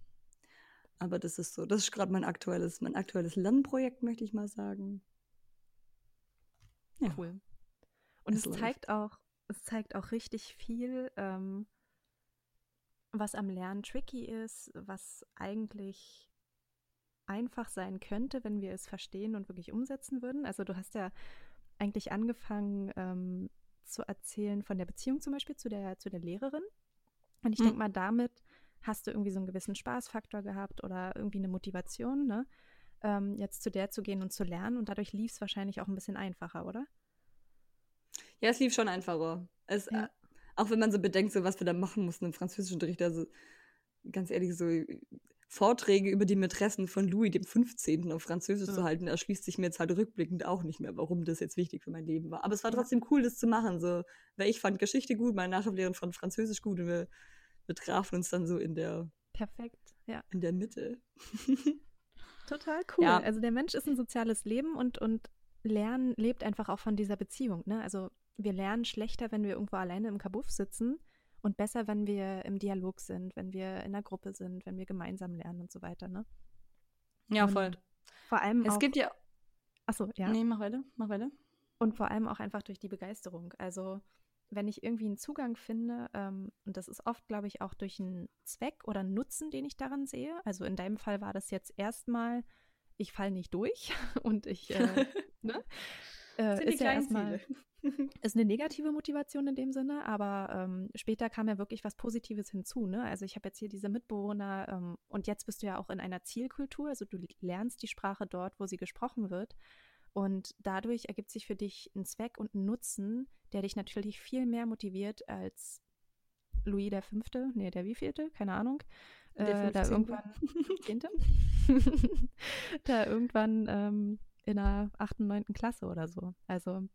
Aber das ist so, das ist gerade mein aktuelles, mein aktuelles Lernprojekt, möchte ich mal sagen. Ja. Cool. Und es, es zeigt auch, es zeigt auch richtig viel, ähm, was am Lernen tricky ist, was eigentlich einfach sein könnte, wenn wir es verstehen und wirklich umsetzen würden. Also du hast ja eigentlich angefangen ähm, zu erzählen von der Beziehung zum Beispiel zu der, zu der Lehrerin. Und ich mhm. denke mal, damit hast du irgendwie so einen gewissen Spaßfaktor gehabt oder irgendwie eine Motivation, ne? Ähm, jetzt zu der zu gehen und zu lernen. Und dadurch lief es wahrscheinlich auch ein bisschen einfacher, oder? Ja, es lief schon einfacher. Es, ja. äh, auch wenn man so bedenkt, so was wir da machen mussten im Französischunterricht, also ganz ehrlich, so Vorträge über die Mätressen von Louis dem 15. auf Französisch ja. zu halten, erschließt sich mir jetzt halt rückblickend auch nicht mehr, warum das jetzt wichtig für mein Leben war. Aber es war trotzdem cool, das zu machen. So, weil ich fand Geschichte gut, meine Nachhilfelehrerin fand Französisch gut und wir, wir trafen uns dann so in der Perfekt, ja. In der Mitte. Total cool. Ja. Also der Mensch ist ein soziales Leben und, und Lernen lebt einfach auch von dieser Beziehung. Ne? Also wir lernen schlechter, wenn wir irgendwo alleine im Kabuff sitzen und besser, wenn wir im Dialog sind, wenn wir in der Gruppe sind, wenn wir gemeinsam lernen und so weiter, ne? Ja, und voll. Vor allem Es auch, gibt ja Achso, ja. Nee, mach weiter, mach weiter. Und vor allem auch einfach durch die Begeisterung. Also wenn ich irgendwie einen Zugang finde, ähm, und das ist oft, glaube ich, auch durch einen Zweck oder einen Nutzen, den ich daran sehe. Also in deinem Fall war das jetzt erstmal, ich falle nicht durch und ich, äh, ne? Äh, ist ja erstmal ist eine negative Motivation in dem Sinne, aber ähm, später kam ja wirklich was Positives hinzu. Ne? Also ich habe jetzt hier diese Mitbewohner ähm, und jetzt bist du ja auch in einer Zielkultur, also du lernst die Sprache dort, wo sie gesprochen wird. Und dadurch ergibt sich für dich ein Zweck und ein Nutzen, der dich natürlich viel mehr motiviert als Louis der Fünfte, nee, der wievielte, keine Ahnung, äh, da irgendwann, da irgendwann ähm, in der achten, neunten Klasse oder so. Also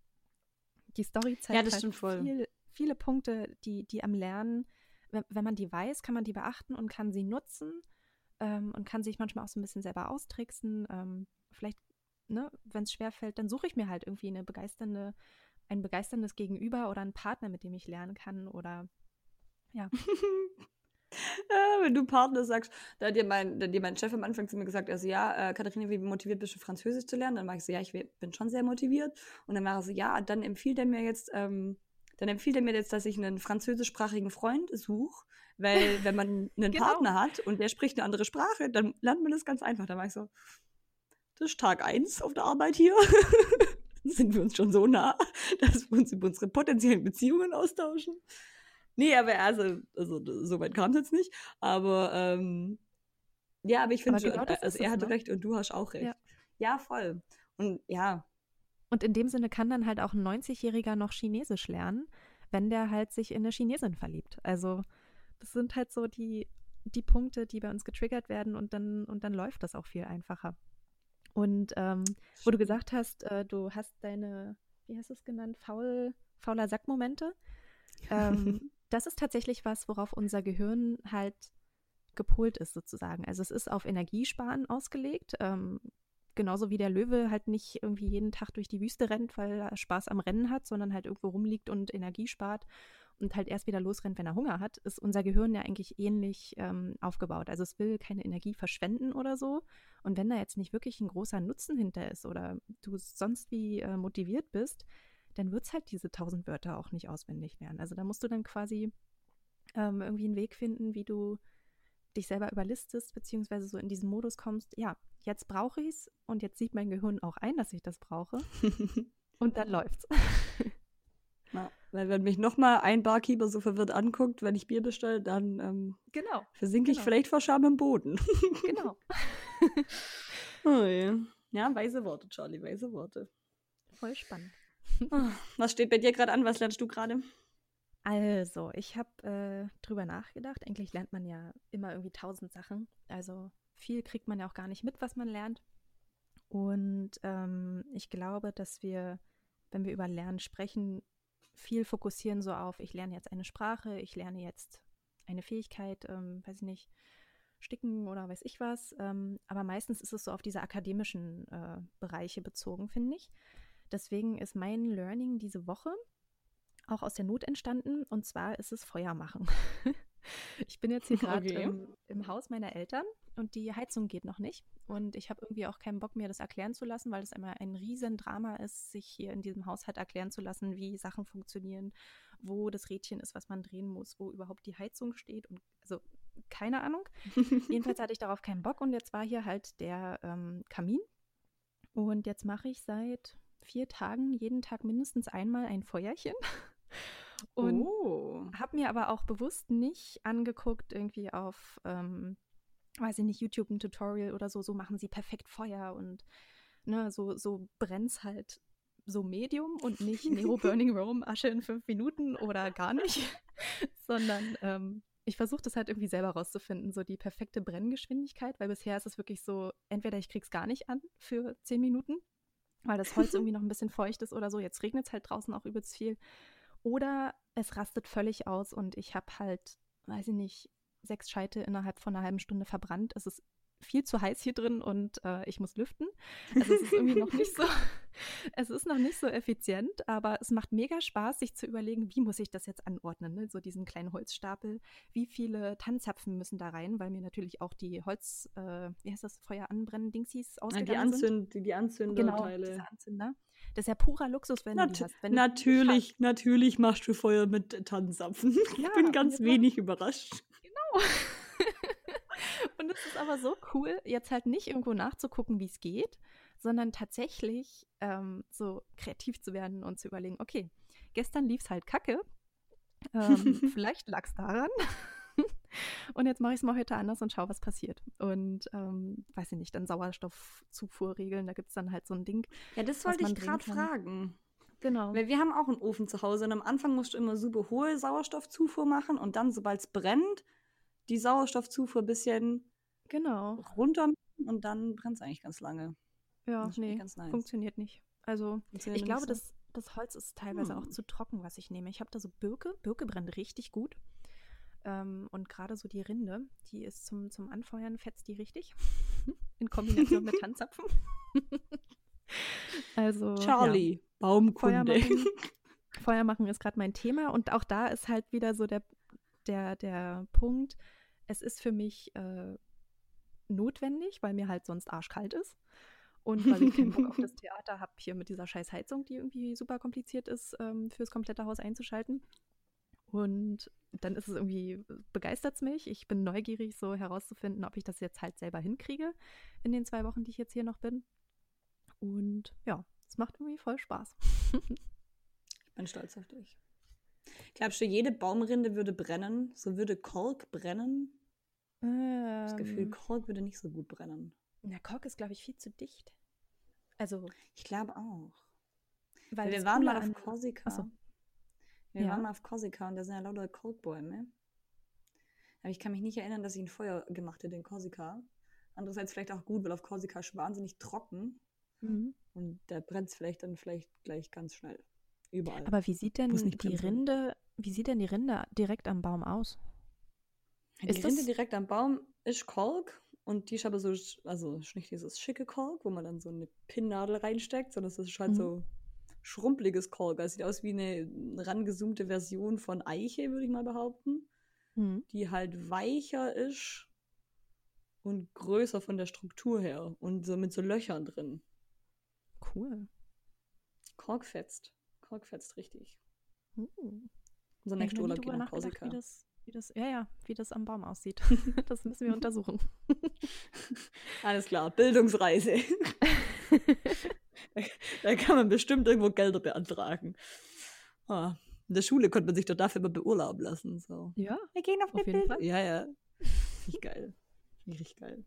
die Story zeigt ja, halt viel, viele Punkte, die, die am Lernen, wenn, wenn, man die weiß, kann man die beachten und kann sie nutzen ähm, und kann sich manchmal auch so ein bisschen selber austricksen. Ähm, vielleicht, ne, wenn es schwerfällt, dann suche ich mir halt irgendwie eine begeisternde, ein begeisterndes Gegenüber oder einen Partner, mit dem ich lernen kann oder ja. Ja, wenn du Partner sagst, da hat dir mein, da hat dir mein Chef am Anfang zu mir gesagt, also ja, äh, Katharina, wie motiviert bist du Französisch zu lernen? Dann war ich so, ja, ich bin schon sehr motiviert. Und dann war er so, ja, dann empfiehlt er mir jetzt, ähm, dann empfiehlt er mir jetzt, dass ich einen französischsprachigen Freund suche, weil wenn man einen genau. Partner hat und der spricht eine andere Sprache, dann lernt man das ganz einfach. Dann war ich so, das ist Tag 1 auf der Arbeit hier. sind wir uns schon so nah, dass wir uns über unsere potenziellen Beziehungen austauschen. Nee, aber also, also so weit kam es jetzt nicht. Aber ähm, ja, aber ich finde, genau also er hatte ne? recht und du hast auch recht. Ja. ja, voll. Und ja. Und in dem Sinne kann dann halt auch ein 90-Jähriger noch Chinesisch lernen, wenn der halt sich in eine Chinesin verliebt. Also das sind halt so die, die Punkte, die bei uns getriggert werden und dann, und dann läuft das auch viel einfacher. Und ähm, wo du gesagt hast, äh, du hast deine, wie hast du es genannt, faul, fauler Sackmomente. Ähm, das ist tatsächlich was, worauf unser Gehirn halt gepolt ist sozusagen. Also es ist auf Energiesparen ausgelegt. Ähm, genauso wie der Löwe halt nicht irgendwie jeden Tag durch die Wüste rennt, weil er Spaß am Rennen hat, sondern halt irgendwo rumliegt und Energie spart und halt erst wieder losrennt, wenn er Hunger hat, ist unser Gehirn ja eigentlich ähnlich ähm, aufgebaut. Also es will keine Energie verschwenden oder so. Und wenn da jetzt nicht wirklich ein großer Nutzen hinter ist oder du sonst wie äh, motiviert bist, dann wird es halt diese tausend Wörter auch nicht auswendig lernen. Also da musst du dann quasi ähm, irgendwie einen Weg finden, wie du dich selber überlistest, beziehungsweise so in diesen Modus kommst, ja, jetzt brauche ich es und jetzt sieht mein Gehirn auch ein, dass ich das brauche. und dann läuft's. Ja, weil wenn mich nochmal ein Barkeeper so verwirrt anguckt, wenn ich Bier bestelle, dann ähm, genau, versinke genau. ich vielleicht vor Scham im Boden. genau. oh, ja. ja, weise Worte, Charlie, weise Worte. Voll spannend. Ah, was steht bei dir gerade an? Was lernst du gerade? Also, ich habe äh, drüber nachgedacht. Eigentlich lernt man ja immer irgendwie tausend Sachen. Also viel kriegt man ja auch gar nicht mit, was man lernt. Und ähm, ich glaube, dass wir, wenn wir über Lernen sprechen, viel fokussieren so auf, ich lerne jetzt eine Sprache, ich lerne jetzt eine Fähigkeit, ähm, weiß ich nicht, sticken oder weiß ich was. Ähm, aber meistens ist es so auf diese akademischen äh, Bereiche bezogen, finde ich. Deswegen ist mein Learning diese Woche auch aus der Not entstanden und zwar ist es Feuer machen. ich bin jetzt hier gerade okay. im, im, Haus meiner Eltern und die Heizung geht noch nicht. Und ich habe irgendwie auch keinen Bock, mir das erklären zu lassen, weil es immer ein Riesendrama ist, sich hier in diesem Haushalt erklären zu lassen, wie Sachen funktionieren, wo das Rädchen ist, was man drehen muss, wo überhaupt die Heizung steht. Und also keine Ahnung. Jedenfalls hatte ich darauf keinen Bock und jetzt war hier halt der ähm, Kamin. Und jetzt mache ich seit vier Tagen jeden Tag mindestens einmal ein Feuerchen. Und oh. habe mir aber auch bewusst nicht angeguckt, irgendwie auf, ähm, weiß ich nicht, YouTube ein Tutorial oder so, so machen sie perfekt Feuer und ne, so, so brennt's halt so Medium und nicht Nero Burning Rome, Asche in fünf Minuten oder gar nicht, sondern ähm, ich versuche das halt irgendwie selber rauszufinden, so die perfekte Brenngeschwindigkeit, weil bisher ist es wirklich so, entweder ich krieg's gar nicht an für zehn Minuten, weil das Holz irgendwie noch ein bisschen feucht ist oder so. Jetzt regnet es halt draußen auch übelst viel. Oder es rastet völlig aus und ich habe halt, weiß ich nicht, sechs Scheite innerhalb von einer halben Stunde verbrannt. Es ist viel zu heiß hier drin und äh, ich muss lüften. Also es ist irgendwie noch nicht so, es ist noch nicht so effizient, aber es macht mega Spaß, sich zu überlegen, wie muss ich das jetzt anordnen, ne? so diesen kleinen Holzstapel, wie viele Tannenzapfen müssen da rein, weil mir natürlich auch die Holz, äh, wie heißt das, Feuer anbrennen, Dingsies ausgegangen die Anzünd, Die, die Anzünderteile. Genau, diese Anzünder. Das ist ja purer Luxus, wenn Nat du die hast. Wenn natürlich, natürlich machst du Feuer mit Tannenzapfen. Ja, ich bin ganz wenig überrascht. Und es ist aber so cool, jetzt halt nicht irgendwo nachzugucken, wie es geht, sondern tatsächlich ähm, so kreativ zu werden und zu überlegen, okay, gestern lief es halt kacke. Ähm, vielleicht lag es daran. und jetzt mache ich es mal heute anders und schaue, was passiert. Und ähm, weiß ich nicht, dann Sauerstoffzufuhr regeln, da gibt es dann halt so ein Ding. Ja, das wollte ich gerade fragen. Genau. Weil wir haben auch einen Ofen zu Hause und am Anfang musst du immer super hohe Sauerstoffzufuhr machen und dann, sobald es brennt, die Sauerstoffzufuhr ein bisschen genau. runter und dann brennt es eigentlich ganz lange. Ja, nee, nice. funktioniert nicht. Also ich glaube, das, das Holz ist teilweise hm. auch zu trocken, was ich nehme. Ich habe da so Birke. Birke brennt richtig gut. Ähm, und gerade so die Rinde, die ist zum, zum Anfeuern, fetzt die richtig. In Kombination mit Tanzapfen. also. Charlie, ja. Baumkunde. Feuer machen, Feuer machen ist gerade mein Thema. Und auch da ist halt wieder so der, der, der Punkt, es ist für mich äh, notwendig, weil mir halt sonst arschkalt ist. Und weil ich keinen Bock auf das Theater habe, hier mit dieser scheiß Heizung, die irgendwie super kompliziert ist, ähm, fürs komplette Haus einzuschalten. Und dann ist es irgendwie, begeistert es mich. Ich bin neugierig, so herauszufinden, ob ich das jetzt halt selber hinkriege in den zwei Wochen, die ich jetzt hier noch bin. Und ja, es macht irgendwie voll Spaß. ich bin stolz auf dich. Glaubst du, jede Baumrinde würde brennen? So würde Kork brennen? Ähm, das Gefühl, Kork würde nicht so gut brennen. Na, Kork ist, glaube ich, viel zu dicht. Also. Ich glaube auch. Weil wir waren mal auf Korsika. Achso. Wir ja. waren mal auf Korsika und da sind ja lauter Korkbäume. Aber ich kann mich nicht erinnern, dass ich ein Feuer gemacht hätte in Korsika. Andererseits vielleicht auch gut, weil auf Korsika ist wahnsinnig trocken. Mhm. Und da brennt es vielleicht dann vielleicht gleich ganz schnell. Überall. Aber wie sieht denn die Rinde, wie sieht denn die Rinde direkt am Baum aus? Die ist Rinde direkt am Baum ist Kork und die ist aber so, also nicht dieses schicke Kork, wo man dann so eine Pinnnadel reinsteckt, sondern es ist halt mhm. so schrumpeliges Kork. Also sieht aus wie eine rangezoomte Version von Eiche, würde ich mal behaupten. Mhm. Die halt weicher ist und größer von der Struktur her und so mit so Löchern drin. Cool. Kork fetzt. Kork fetzt richtig. Uh. Unser nächster Urlaub geht nach Korsika. Wie das, wie das, ja, ja, wie das am Baum aussieht. das müssen wir untersuchen. Alles klar, Bildungsreise. da kann man bestimmt irgendwo Gelder beantragen. Oh, in der Schule konnte man sich doch dafür immer beurlauben lassen. So. Ja. Wir gehen auf, auf jeden Fall. Ja, ja. Richtig geil. Richtig geil.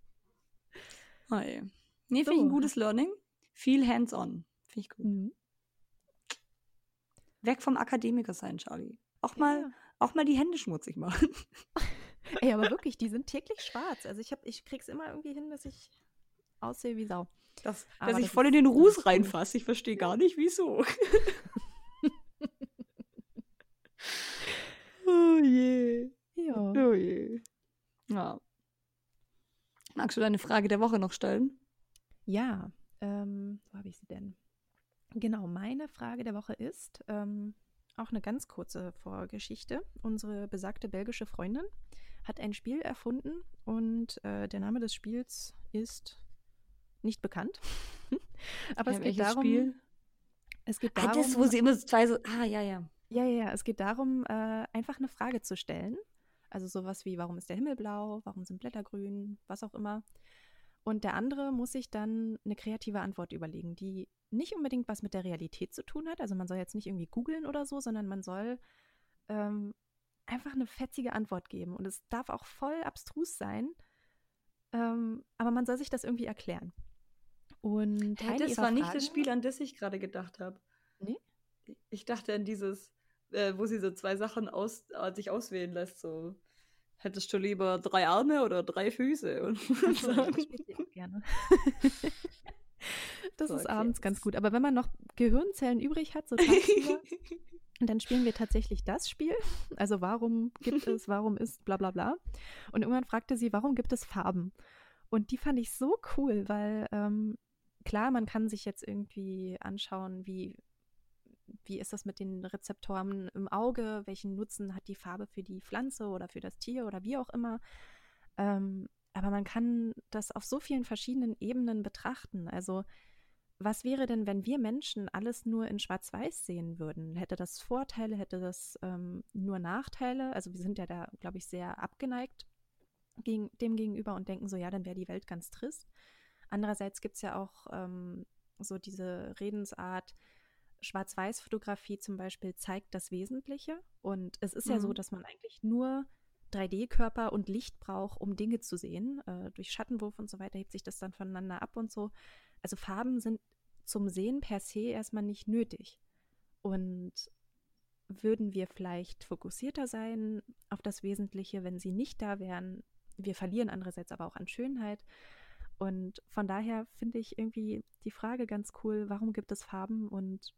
Ey. Nee, so. finde ich ein gutes Learning. Viel hands-on. Finde ich gut. Mhm. Weg vom Akademiker sein, Charlie. Auch mal, ja. auch mal die Hände schmutzig machen. Ey, aber wirklich, die sind täglich schwarz. Also ich, hab, ich krieg's immer irgendwie hin, dass ich aussehe wie Sau. Das, dass ich voll in den Ruß reinfasse. Ich verstehe gar nicht, wieso. oh je. Ja. Oh je. Ja. Magst du deine Frage der Woche noch stellen? Ja. Ähm, wo habe ich sie denn? Genau, meine Frage der Woche ist ähm, auch eine ganz kurze Vorgeschichte. Unsere besagte belgische Freundin hat ein Spiel erfunden und äh, der Name des Spiels ist nicht bekannt. Aber es geht darum. Spiel? Es geht darum. Ah, das, wo sie immer zwei so. Ah, ja, ja. Ja, ja, ja. Es geht darum, äh, einfach eine Frage zu stellen. Also sowas wie, warum ist der Himmel blau? Warum sind Blätter grün? Was auch immer. Und der andere muss sich dann eine kreative Antwort überlegen, die nicht unbedingt was mit der Realität zu tun hat. Also man soll jetzt nicht irgendwie googeln oder so, sondern man soll ähm, einfach eine fetzige Antwort geben. Und es darf auch voll abstrus sein, ähm, aber man soll sich das irgendwie erklären. Und hey, das war nicht das Spiel, an das ich gerade gedacht habe. Nee? Ich dachte an dieses, äh, wo sie so zwei Sachen aus, äh, sich auswählen lässt, so hättest du lieber drei Arme oder drei Füße? Und so. das spiele ich auch gerne. das so, ist okay. abends ganz gut. Aber wenn man noch Gehirnzellen übrig hat, so tagsüber, dann spielen wir tatsächlich das Spiel. Also warum gibt es, warum ist, bla bla bla. Und irgendwann fragte sie, warum gibt es Farben? Und die fand ich so cool, weil ähm, klar, man kann sich jetzt irgendwie anschauen, wie, wie ist das mit den Rezeptoren im Auge, welchen Nutzen hat die Farbe für die Pflanze oder für das Tier oder wie auch immer. Ähm, aber man kann das auf so vielen verschiedenen Ebenen betrachten. Also was wäre denn, wenn wir Menschen alles nur in Schwarz-Weiß sehen würden? Hätte das Vorteile, hätte das ähm, nur Nachteile? Also wir sind ja da, glaube ich, sehr abgeneigt gegen, dem gegenüber und denken so, ja, dann wäre die Welt ganz trist. Andererseits gibt es ja auch ähm, so diese Redensart, Schwarz-Weiß-Fotografie zum Beispiel zeigt das Wesentliche. Und es ist mhm. ja so, mhm. dass man eigentlich nur 3D-Körper und Licht braucht, um Dinge zu sehen. Äh, durch Schattenwurf und so weiter hebt sich das dann voneinander ab und so. Also Farben sind zum Sehen per se erstmal nicht nötig. Und würden wir vielleicht fokussierter sein auf das Wesentliche, wenn sie nicht da wären? Wir verlieren andererseits aber auch an Schönheit. Und von daher finde ich irgendwie die Frage ganz cool, warum gibt es Farben und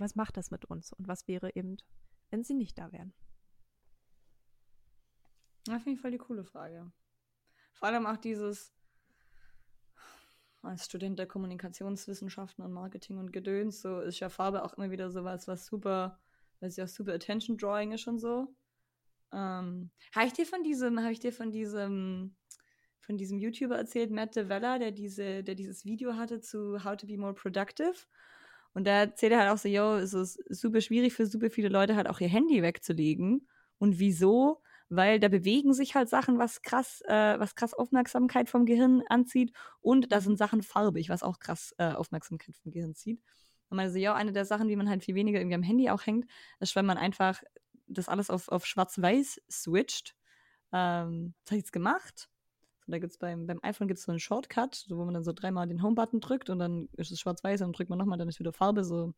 was macht das mit uns? Und was wäre eben, wenn sie nicht da wären? Das finde ich voll die coole Frage. Vor allem auch dieses, als Student der Kommunikationswissenschaften und Marketing und Gedöns, so ist ja Farbe auch immer wieder sowas, was super, weil sie auch super Attention Drawing ist und so. Ähm, habe ich dir von diesem, habe ich dir von diesem, von diesem YouTuber erzählt, Matt DeVella, der diese, der dieses Video hatte zu How to be more productive? Und da erzählt er halt auch so, yo, es ist super schwierig für super viele Leute halt auch ihr Handy wegzulegen. Und wieso? weil da bewegen sich halt Sachen, was krass, äh, was krass Aufmerksamkeit vom Gehirn anzieht und da sind Sachen farbig, was auch krass äh, Aufmerksamkeit vom Gehirn zieht. Und man so, ja, eine der Sachen, wie man halt viel weniger irgendwie am Handy auch hängt, ist, wenn man einfach das alles auf, auf schwarz-weiß switcht. Ähm, das habe ich jetzt gemacht. So, da gibt's beim, beim iPhone gibt es so einen Shortcut, so, wo man dann so dreimal den Home-Button drückt und dann ist es schwarz-weiß und dann drückt man nochmal, dann ist wieder Farbe, so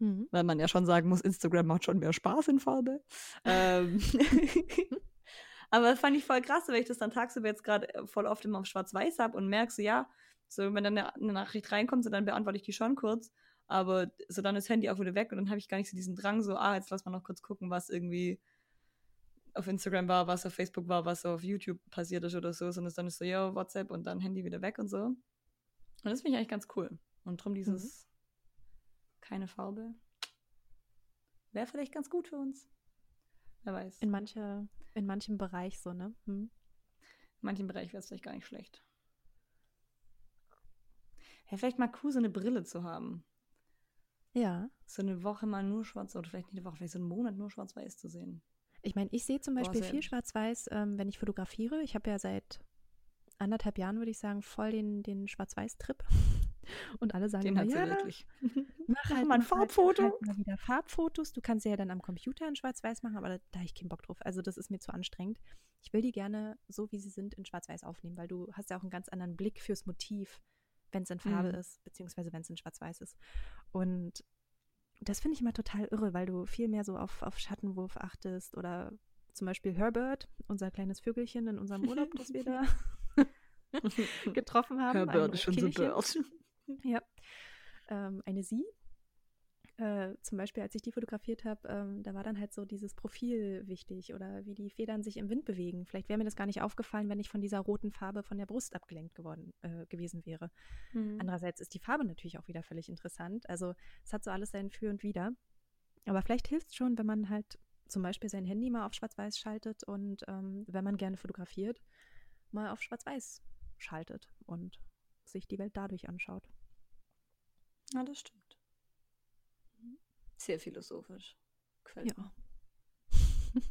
Mhm. Weil man ja schon sagen muss, Instagram macht schon mehr Spaß in Farbe. ähm. Aber das fand ich voll krass, weil ich das dann tagsüber jetzt gerade äh, voll oft immer auf Schwarz-Weiß habe und merke so, ja, so wenn dann eine, eine Nachricht reinkommt, so dann beantworte ich die schon kurz. Aber so dann ist das Handy auch wieder weg und dann habe ich gar nicht so diesen Drang, so, ah, jetzt lass mal noch kurz gucken, was irgendwie auf Instagram war, was auf Facebook war, was auf YouTube passiert ist oder so, sondern dann ist so, ja, WhatsApp und dann Handy wieder weg und so. Und das finde ich eigentlich ganz cool. Und drum dieses, mhm keine Farbe. Wäre vielleicht ganz gut für uns. Wer weiß. In, manche, in manchem Bereich so, ne? Hm. In manchem Bereich wäre es vielleicht gar nicht schlecht. Ja, vielleicht mal cool, so eine Brille zu haben. Ja. So eine Woche mal nur schwarz, oder vielleicht nicht eine Woche, vielleicht so einen Monat nur schwarz-weiß zu sehen. Ich meine, ich sehe zum Beispiel Boah, viel schwarz-weiß, ähm, wenn ich fotografiere. Ich habe ja seit anderthalb Jahren, würde ich sagen, voll den, den Schwarz-Weiß-Trip. Und alle sagen Den immer, ja, wirklich. Mach halt mal ein Farbfoto. Halt, halt mal wieder Farbfotos. Du kannst sie ja dann am Computer in Schwarz-Weiß machen, aber da, da habe ich keinen Bock drauf. Also das ist mir zu anstrengend. Ich will die gerne so, wie sie sind, in Schwarz-Weiß aufnehmen, weil du hast ja auch einen ganz anderen Blick fürs Motiv, wenn es in Farbe mhm. ist, beziehungsweise wenn es in Schwarz-Weiß ist. Und das finde ich immer total irre, weil du viel mehr so auf, auf Schattenwurf achtest oder zum Beispiel Herbert, unser kleines Vögelchen in unserem Urlaub, das wir da getroffen haben. Herbert ist schon so. Ja. Ähm, eine Sie. Äh, zum Beispiel, als ich die fotografiert habe, ähm, da war dann halt so dieses Profil wichtig oder wie die Federn sich im Wind bewegen. Vielleicht wäre mir das gar nicht aufgefallen, wenn ich von dieser roten Farbe von der Brust abgelenkt geworden äh, gewesen wäre. Mhm. Andererseits ist die Farbe natürlich auch wieder völlig interessant. Also es hat so alles sein Für und Wider. Aber vielleicht hilft es schon, wenn man halt zum Beispiel sein Handy mal auf Schwarz-Weiß schaltet und ähm, wenn man gerne fotografiert, mal auf Schwarz-Weiß schaltet und sich die Welt dadurch anschaut. Ja, das stimmt. Sehr philosophisch. Gefällt Ja.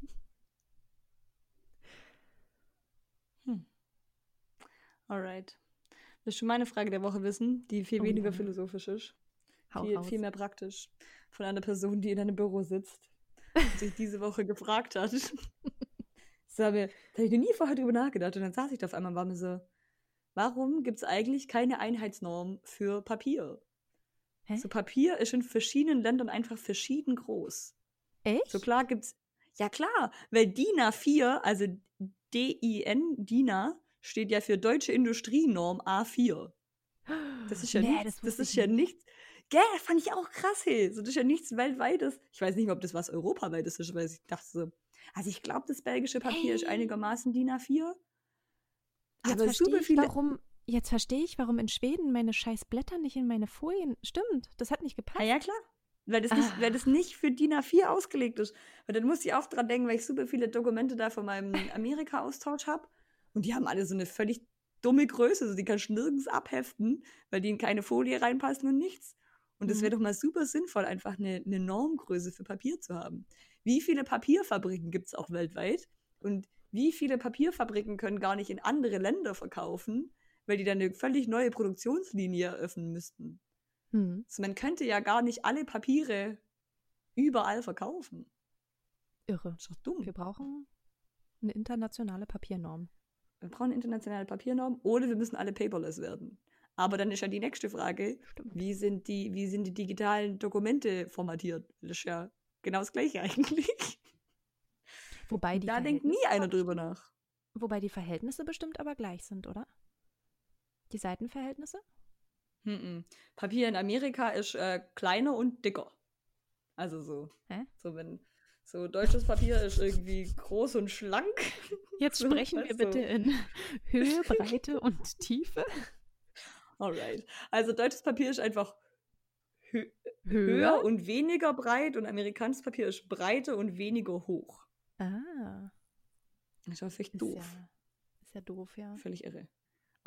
Hm. Alright. Willst du meine Frage der Woche wissen, die viel Oh, weniger ja. philosophisch ist? Hau viel, raus. viel mehr praktisch. Von einer Person, die in einem Büro sitzt und sich diese Woche gefragt hat. Das habe, da habe ich noch nie vorher drüber nachgedacht. Und dann saß ich da auf einmal und war mir so, warum gibt es eigentlich keine Einheitsnorm für Papier? Hä? So Papier ist in verschiedenen Ländern einfach verschieden groß. Echt? So klar gibt's. Ja klar, weil DIN A4, also D-I-N, DINA, steht ja für Deutsche Industrienorm A4. Das ist ja Nee, nichts. das Das, ist ja nicht. nichts. Gell, fand ich auch krass, hey. So, das ist ja nichts weltweites. Ich weiß nicht mehr, ob das was europaweites ist, weil ich dachte so. Also ich glaube, das belgische Papier ist Hey. einigermaßen DIN A4. Jetzt aber super viele. warum. Jetzt verstehe ich, warum in Schweden meine scheiß Blätter nicht in meine Folien. Stimmt, das hat nicht gepasst. Ah ja, klar. Weil das, nicht, weil das nicht für DIN A4 ausgelegt ist. Und dann muss ich auch dran denken, weil ich super viele Dokumente da von meinem Amerika-Austausch habe. Und die haben alle so eine völlig dumme Größe. Also die kannst du nirgends abheften, weil die in keine Folie reinpassen und nichts. Und es Mhm. wäre doch mal super sinnvoll, einfach eine, eine Normgröße für Papier zu haben. Wie viele Papierfabriken gibt es auch weltweit? Und wie viele Papierfabriken können gar nicht in andere Länder verkaufen, weil die dann eine völlig neue Produktionslinie eröffnen müssten? Hm. Also man könnte ja gar nicht alle Papiere überall verkaufen. Irre. Das ist doch dumm. Wir brauchen eine internationale Papiernorm. Wir brauchen eine internationale Papiernorm oder wir müssen alle paperless werden. Aber dann ist ja die nächste Frage, Stimmt. wie sind die, wie sind die digitalen Dokumente formatiert? Das ist ja genau das Gleiche eigentlich. Wobei die Da denkt nie einer drüber nach. Wobei die Verhältnisse bestimmt aber gleich sind, oder? Die Seitenverhältnisse? Mhm. Papier in Amerika ist äh, kleiner und dicker. Also so. Hä? So wenn so deutsches Papier ist irgendwie groß und schlank. Jetzt sprechen wir bitte in Höhe, Breite und Tiefe. Alright. Also deutsches Papier ist einfach hö höher und weniger breit und amerikanisches Papier ist breiter und weniger hoch. Ah, Das völlig ist doof. ja, ist ja doof, ja. Völlig irre.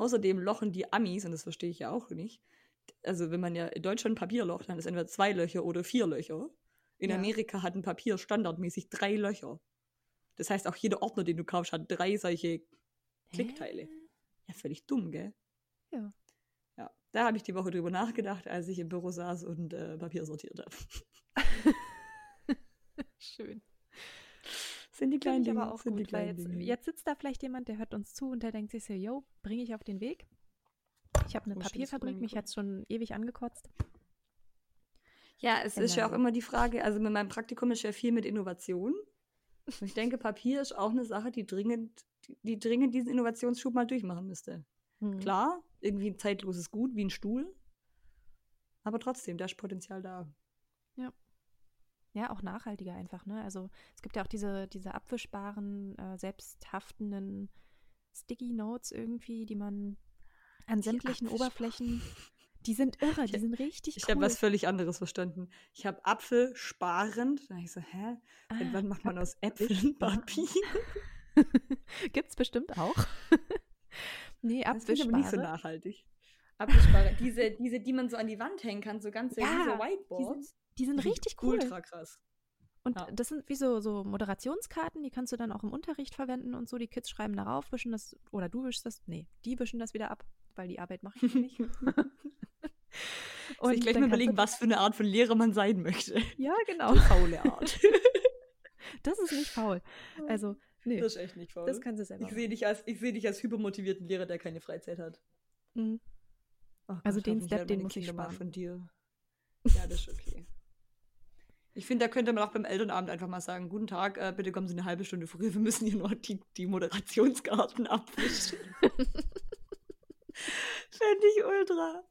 Außerdem lochen die Amis, und das verstehe ich ja auch nicht, also wenn man ja in Deutschland Papier locht, dann ist entweder zwei Löcher oder vier Löcher. In Ja. Amerika hat ein Papier standardmäßig drei Löcher. Das heißt, auch jeder Ordner, den du kaufst, hat drei solche Klickteile. Hä? Ja, völlig dumm, gell? Ja. Ja, da habe ich die Woche drüber nachgedacht, als ich im Büro saß und äh, Papier sortiert habe. Schön. Sind die kleinen ich Dinge. aber auch sind die gut, weil kleinen jetzt, Dinge. jetzt sitzt da vielleicht jemand, der hört uns zu und der denkt sich so, yo, bringe ich auf den Weg. Ich habe eine Oh, Papierfabrik, mich hat schon ewig angekotzt. Ja, es ist ja auch immer die Frage, also mit meinem Praktikum ist ja viel mit Innovation. Und ich denke, Papier ist auch eine Sache, die dringend, die, die dringend diesen Innovationsschub mal durchmachen müsste. Hm. Klar, irgendwie ein zeitloses Gut wie ein Stuhl. Aber trotzdem, da ist Potenzial da. Ja, auch nachhaltiger einfach, ne? Also es gibt ja auch diese, diese abwischbaren, äh, selbsthaftenden Sticky Notes irgendwie, die man an sämtlichen. Oberflächen, die sind irre, die Ich- sind richtig Ich cool. habe was völlig anderes verstanden. Ich habe Apfel sparend. Da ich so, hä? Seit Ah, wann macht man aus Apfel Äpfeln. Papier? Gibt's bestimmt auch. nee, Das finde ich aber nicht so nachhaltig. Apfelspare. diese, diese, die man so an die Wand hängen kann, so ganze Ja, diese Whiteboards. Die sind Die sind richtig cool. Ultra krass. Und Ja. das sind wie so, so Moderationskarten, die kannst du dann auch im Unterricht verwenden und so. Die Kids schreiben darauf, wischen das, oder du wischst das, nee, die wischen das wieder ab, weil die Arbeit mache ich nicht. Und sich gleich mal überlegen, was für eine Art von Lehrer man sein möchte. Ja, genau. Die faule Art. Das ist nicht faul. Also, nee, Das ist echt nicht faul. das kannst du selber ich sehe dich, als, ich seh dich als hypermotivierten Lehrer, der keine Freizeit hat. Mhm. Oh Also den Step, den muss ich Kinder sparen. von dir. Ja, das ist okay. Ich finde, da könnte man auch beim Elternabend einfach mal sagen, guten Tag, äh, bitte kommen Sie eine halbe Stunde früher, wir müssen hier noch die, die Moderationskarten abwischen. Fände ich ultra.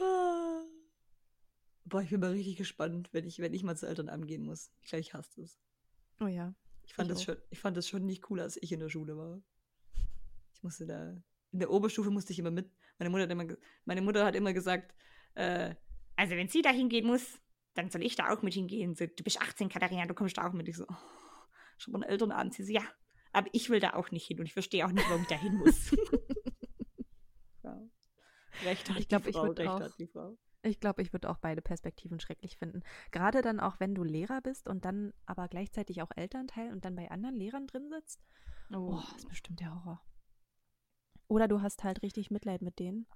Ah. Boah, ich bin mal richtig gespannt, wenn ich, wenn ich mal zu Elternabend gehen muss. Ich glaube, ich hasse es. Oh ja. Ich fand, Ich das auch. schon, ich fand das schon nicht cool, als ich in der Schule war. Ich musste da. In der Oberstufe musste ich immer mit. Meine Mutter hat immer, meine Mutter hat immer gesagt, äh, also wenn sie da hingehen muss, dann soll ich da auch mit hingehen. So, du bist 18, Katharina, du kommst da auch mit. Ich so, oh, schon mal einen Elternabend. Sie so, ja, aber ich will da auch nicht hin und ich verstehe auch nicht, warum ich da hin muss. ja. Recht hat Ich glaub, die ich Frau, würd recht auch- hat die Frau. Ich glaube, ich würde auch beide Perspektiven schrecklich finden. Gerade dann auch, wenn du Lehrer bist und dann aber gleichzeitig auch Elternteil und dann bei anderen Lehrern drin sitzt. Oh, das ist bestimmt der Horror. Oder du hast halt richtig Mitleid mit denen.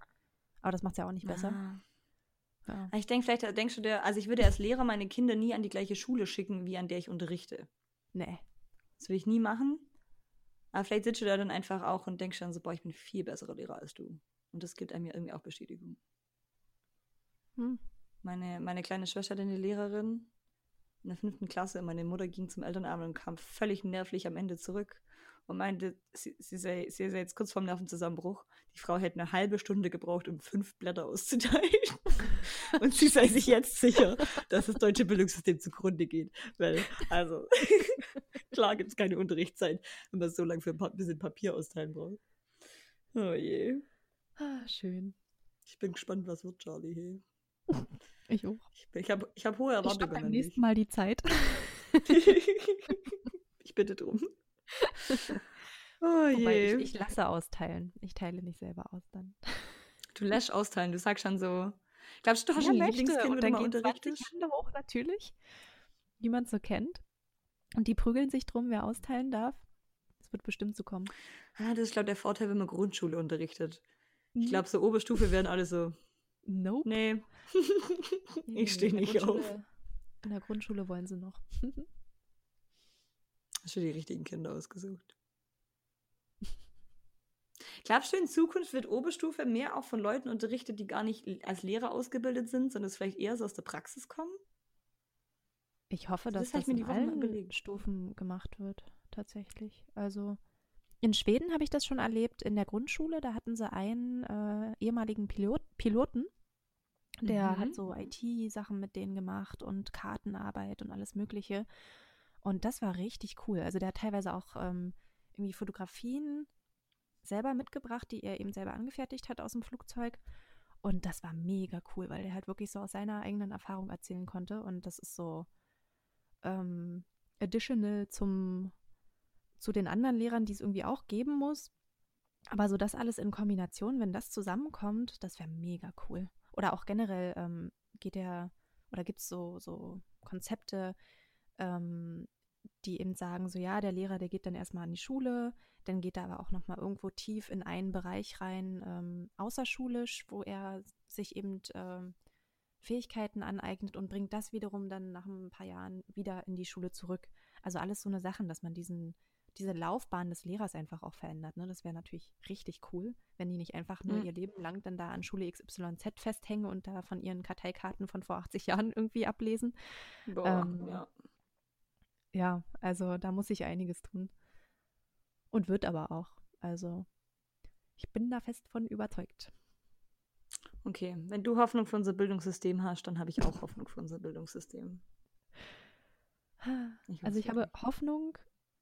Aber das macht es ja auch nicht besser. Ah. Ja. Ich denke, vielleicht denkst du dir, also ich würde als Lehrer meine Kinder nie an die gleiche Schule schicken, wie an der ich unterrichte. Nee. Das will ich nie machen. Aber vielleicht sitzt du da dann einfach auch und denkst dann so, boah, ich bin viel besserer Lehrer als du. Und das gibt einem ja irgendwie auch Bestätigung. Hm. Meine, meine kleine Schwester hat eine Lehrerin in der fünften Klasse und meine Mutter ging zum Elternabend und kam völlig nervlich am Ende zurück und meinte, sie, sie, sei, sie sei jetzt kurz vorm Nervenzusammenbruch. Die Frau hätte eine halbe Stunde gebraucht, um fünf Blätter auszuteilen. und sie sei sich jetzt sicher, dass das deutsche Bildungssystem zugrunde geht. Weil, also, klar gibt es keine Unterrichtszeit, wenn man so lange für ein bisschen Papier austeilen braucht. Oh je. Ah, schön. Ich bin gespannt, was wird, Charlie. Hey. Ich auch. Ich, ich habe ich hab hohe Ich Erwartungen beim an nächsten dich. Mal die Zeit. ich bitte drum. Oh Wobei je. ich, ich lasse austeilen. Ich teile nicht selber aus dann. du lässt austeilen, du sagst schon so. Glaubst du, du hast Ja, ein. Lieblingskind, Und wenn du dann gehen 20 unterrichtest? Hände hoch natürlich, die man so kennt. Und die prügeln sich drum, wer austeilen darf. Das wird bestimmt so kommen. Ah, das ist, glaube ich, der Vorteil, wenn man Grundschule unterrichtet. Mhm. Ich glaube, so Oberstufe werden alle so, nope. nee, ich stehe nicht auf. In der Grundschule wollen sie noch. Hast du die richtigen Kinder ausgesucht? Glaubst du, in Zukunft wird Oberstufe mehr auch von Leuten unterrichtet, die gar nicht als Lehrer ausgebildet sind, sondern es vielleicht eher so aus der Praxis kommen? Ich hoffe, Das dass das mir in allen. Stufen gemacht wird, tatsächlich. Also in Schweden habe ich das schon erlebt, in der Grundschule, da hatten sie einen äh, ehemaligen Pilot, Piloten, der Mhm. hat so IT-Sachen mit denen gemacht und Kartenarbeit und alles Mögliche. Und das war richtig cool. Also der hat teilweise auch ähm, irgendwie Fotografien selber mitgebracht, die er eben selber angefertigt hat aus dem Flugzeug. Und das war mega cool, weil der halt wirklich so aus seiner eigenen Erfahrung erzählen konnte. Und das ist so ähm, additional zum, zu den anderen Lehrern, die es irgendwie auch geben muss. Aber so das alles in Kombination, wenn das zusammenkommt, das wäre mega cool. Oder auch generell ähm, geht der, oder gibt es so, so Konzepte, ähm, die eben sagen, so ja, der Lehrer, der geht dann erstmal an die Schule, dann geht er aber auch nochmal irgendwo tief in einen Bereich rein, ähm, außerschulisch, wo er sich eben ähm, Fähigkeiten aneignet und bringt das wiederum dann nach ein paar Jahren wieder in die Schule zurück. Also alles so eine Sachen, dass man diesen, diese Laufbahn des Lehrers einfach auch verändert. Ne? Das wäre natürlich richtig cool, wenn die nicht einfach nur Mhm. ihr Leben lang dann da an Schule XYZ festhängen und da von ihren Karteikarten von vor 80 Jahren irgendwie ablesen. Boah, Ähm, ja. Ja, also da muss ich einiges tun. Und wird aber auch. Also ich bin da fest von überzeugt. Okay, wenn du Hoffnung für unser Bildungssystem hast, dann habe ich auch Hoffnung für unser Bildungssystem. Ich Also ich habe Hoffnung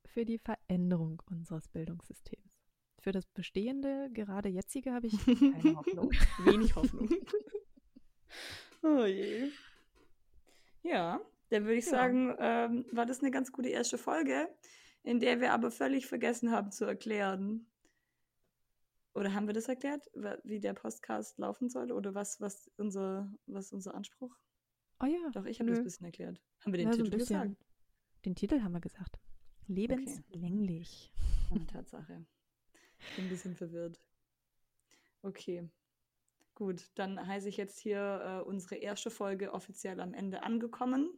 für die Veränderung unseres Bildungssystems. Für das bestehende, gerade jetzige, habe ich keine Hoffnung. Wenig Hoffnung. oh je. Ja, dann würde ich Ja. sagen, ähm, war das eine ganz gute erste Folge, in der wir aber völlig vergessen haben zu erklären. Oder haben wir das erklärt, wie der Podcast laufen soll? Oder was, was, unser, was unser Anspruch? Oh ja, Doch, ich habe das ein bisschen erklärt. Haben wir den Ja, so Titel bisschen. gesagt? Den Titel haben wir gesagt. Lebenslänglich. Ah, Tatsache. Ich bin ein bisschen verwirrt. Okay. Gut, dann heiße ich jetzt hier äh, unsere erste Folge offiziell am Ende angekommen.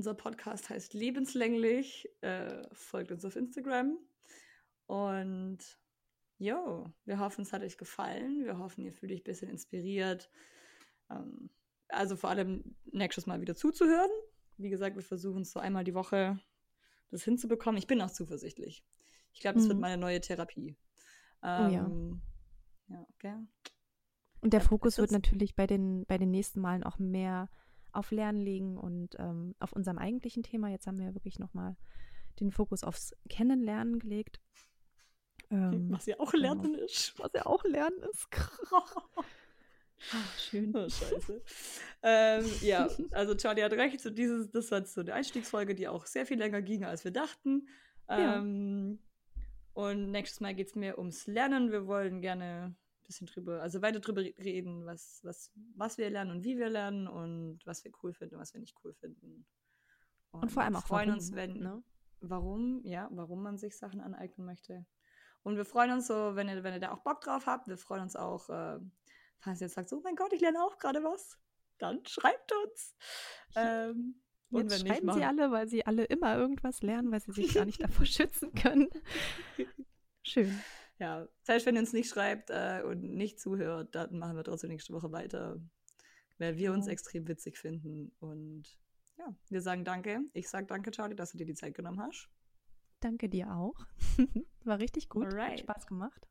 Unser Podcast heißt Lebenslänglich. Äh, folgt uns auf Instagram. Und jo, wir hoffen, es hat euch gefallen. Wir hoffen, ihr fühlt euch ein bisschen inspiriert. Ähm, also vor allem nächstes Mal wieder zuzuhören. Wie gesagt, wir versuchen es so einmal die Woche das hinzubekommen. Ich bin auch zuversichtlich. Ich glaube, das wird Mhm. meine neue Therapie. Oh ja. Ähm, ja, gell? Und der Fokus wird natürlich bei den, bei den nächsten Malen auch mehr auf Lernen liegen und ähm, auf unserem eigentlichen Thema. Jetzt haben wir ja wirklich nochmal den Fokus aufs Kennenlernen gelegt. Ähm, Was ja auch genau. Lernen ist. was ja auch Lernen ist. Ah, schön. Oh, scheiße. ähm, ja, also Charlie hat recht. So dieses, das war jetzt so eine Einstiegsfolge, die auch sehr viel länger ging, als wir dachten. Ähm, Und nächstes Mal geht es mehr ums Lernen. Wir wollen gerne bisschen drüber, also weiter drüber reden, was, was, was wir lernen und wie wir lernen und was wir cool finden und was wir nicht cool finden. Und vor allem auch freuen warum, uns, wenn, ne? warum, ja, warum man sich Sachen aneignen möchte. Und wir freuen uns so, wenn ihr, wenn ihr da auch Bock drauf habt. Wir freuen uns auch, äh, falls ihr jetzt sagt, so, oh mein Gott, ich lerne auch gerade was. Dann schreibt uns. Ähm, und Jetzt wenn nicht, schreiben sie alle, weil sie alle immer irgendwas lernen, weil sie sich gar nicht davor schützen können. Schön. Ja, selbst wenn ihr uns nicht schreibt äh, und nicht zuhört, dann machen wir trotzdem nächste Woche weiter, weil wir uns Genau. extrem witzig finden. Und ja, wir sagen danke. Ich sage danke, Charlie, dass du dir die Zeit genommen hast. Danke dir auch. War richtig gut. Hat Alright. Spaß gemacht.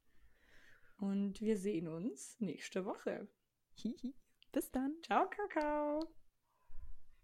Und wir sehen uns nächste Woche. Bis dann. Ciao, Kakao.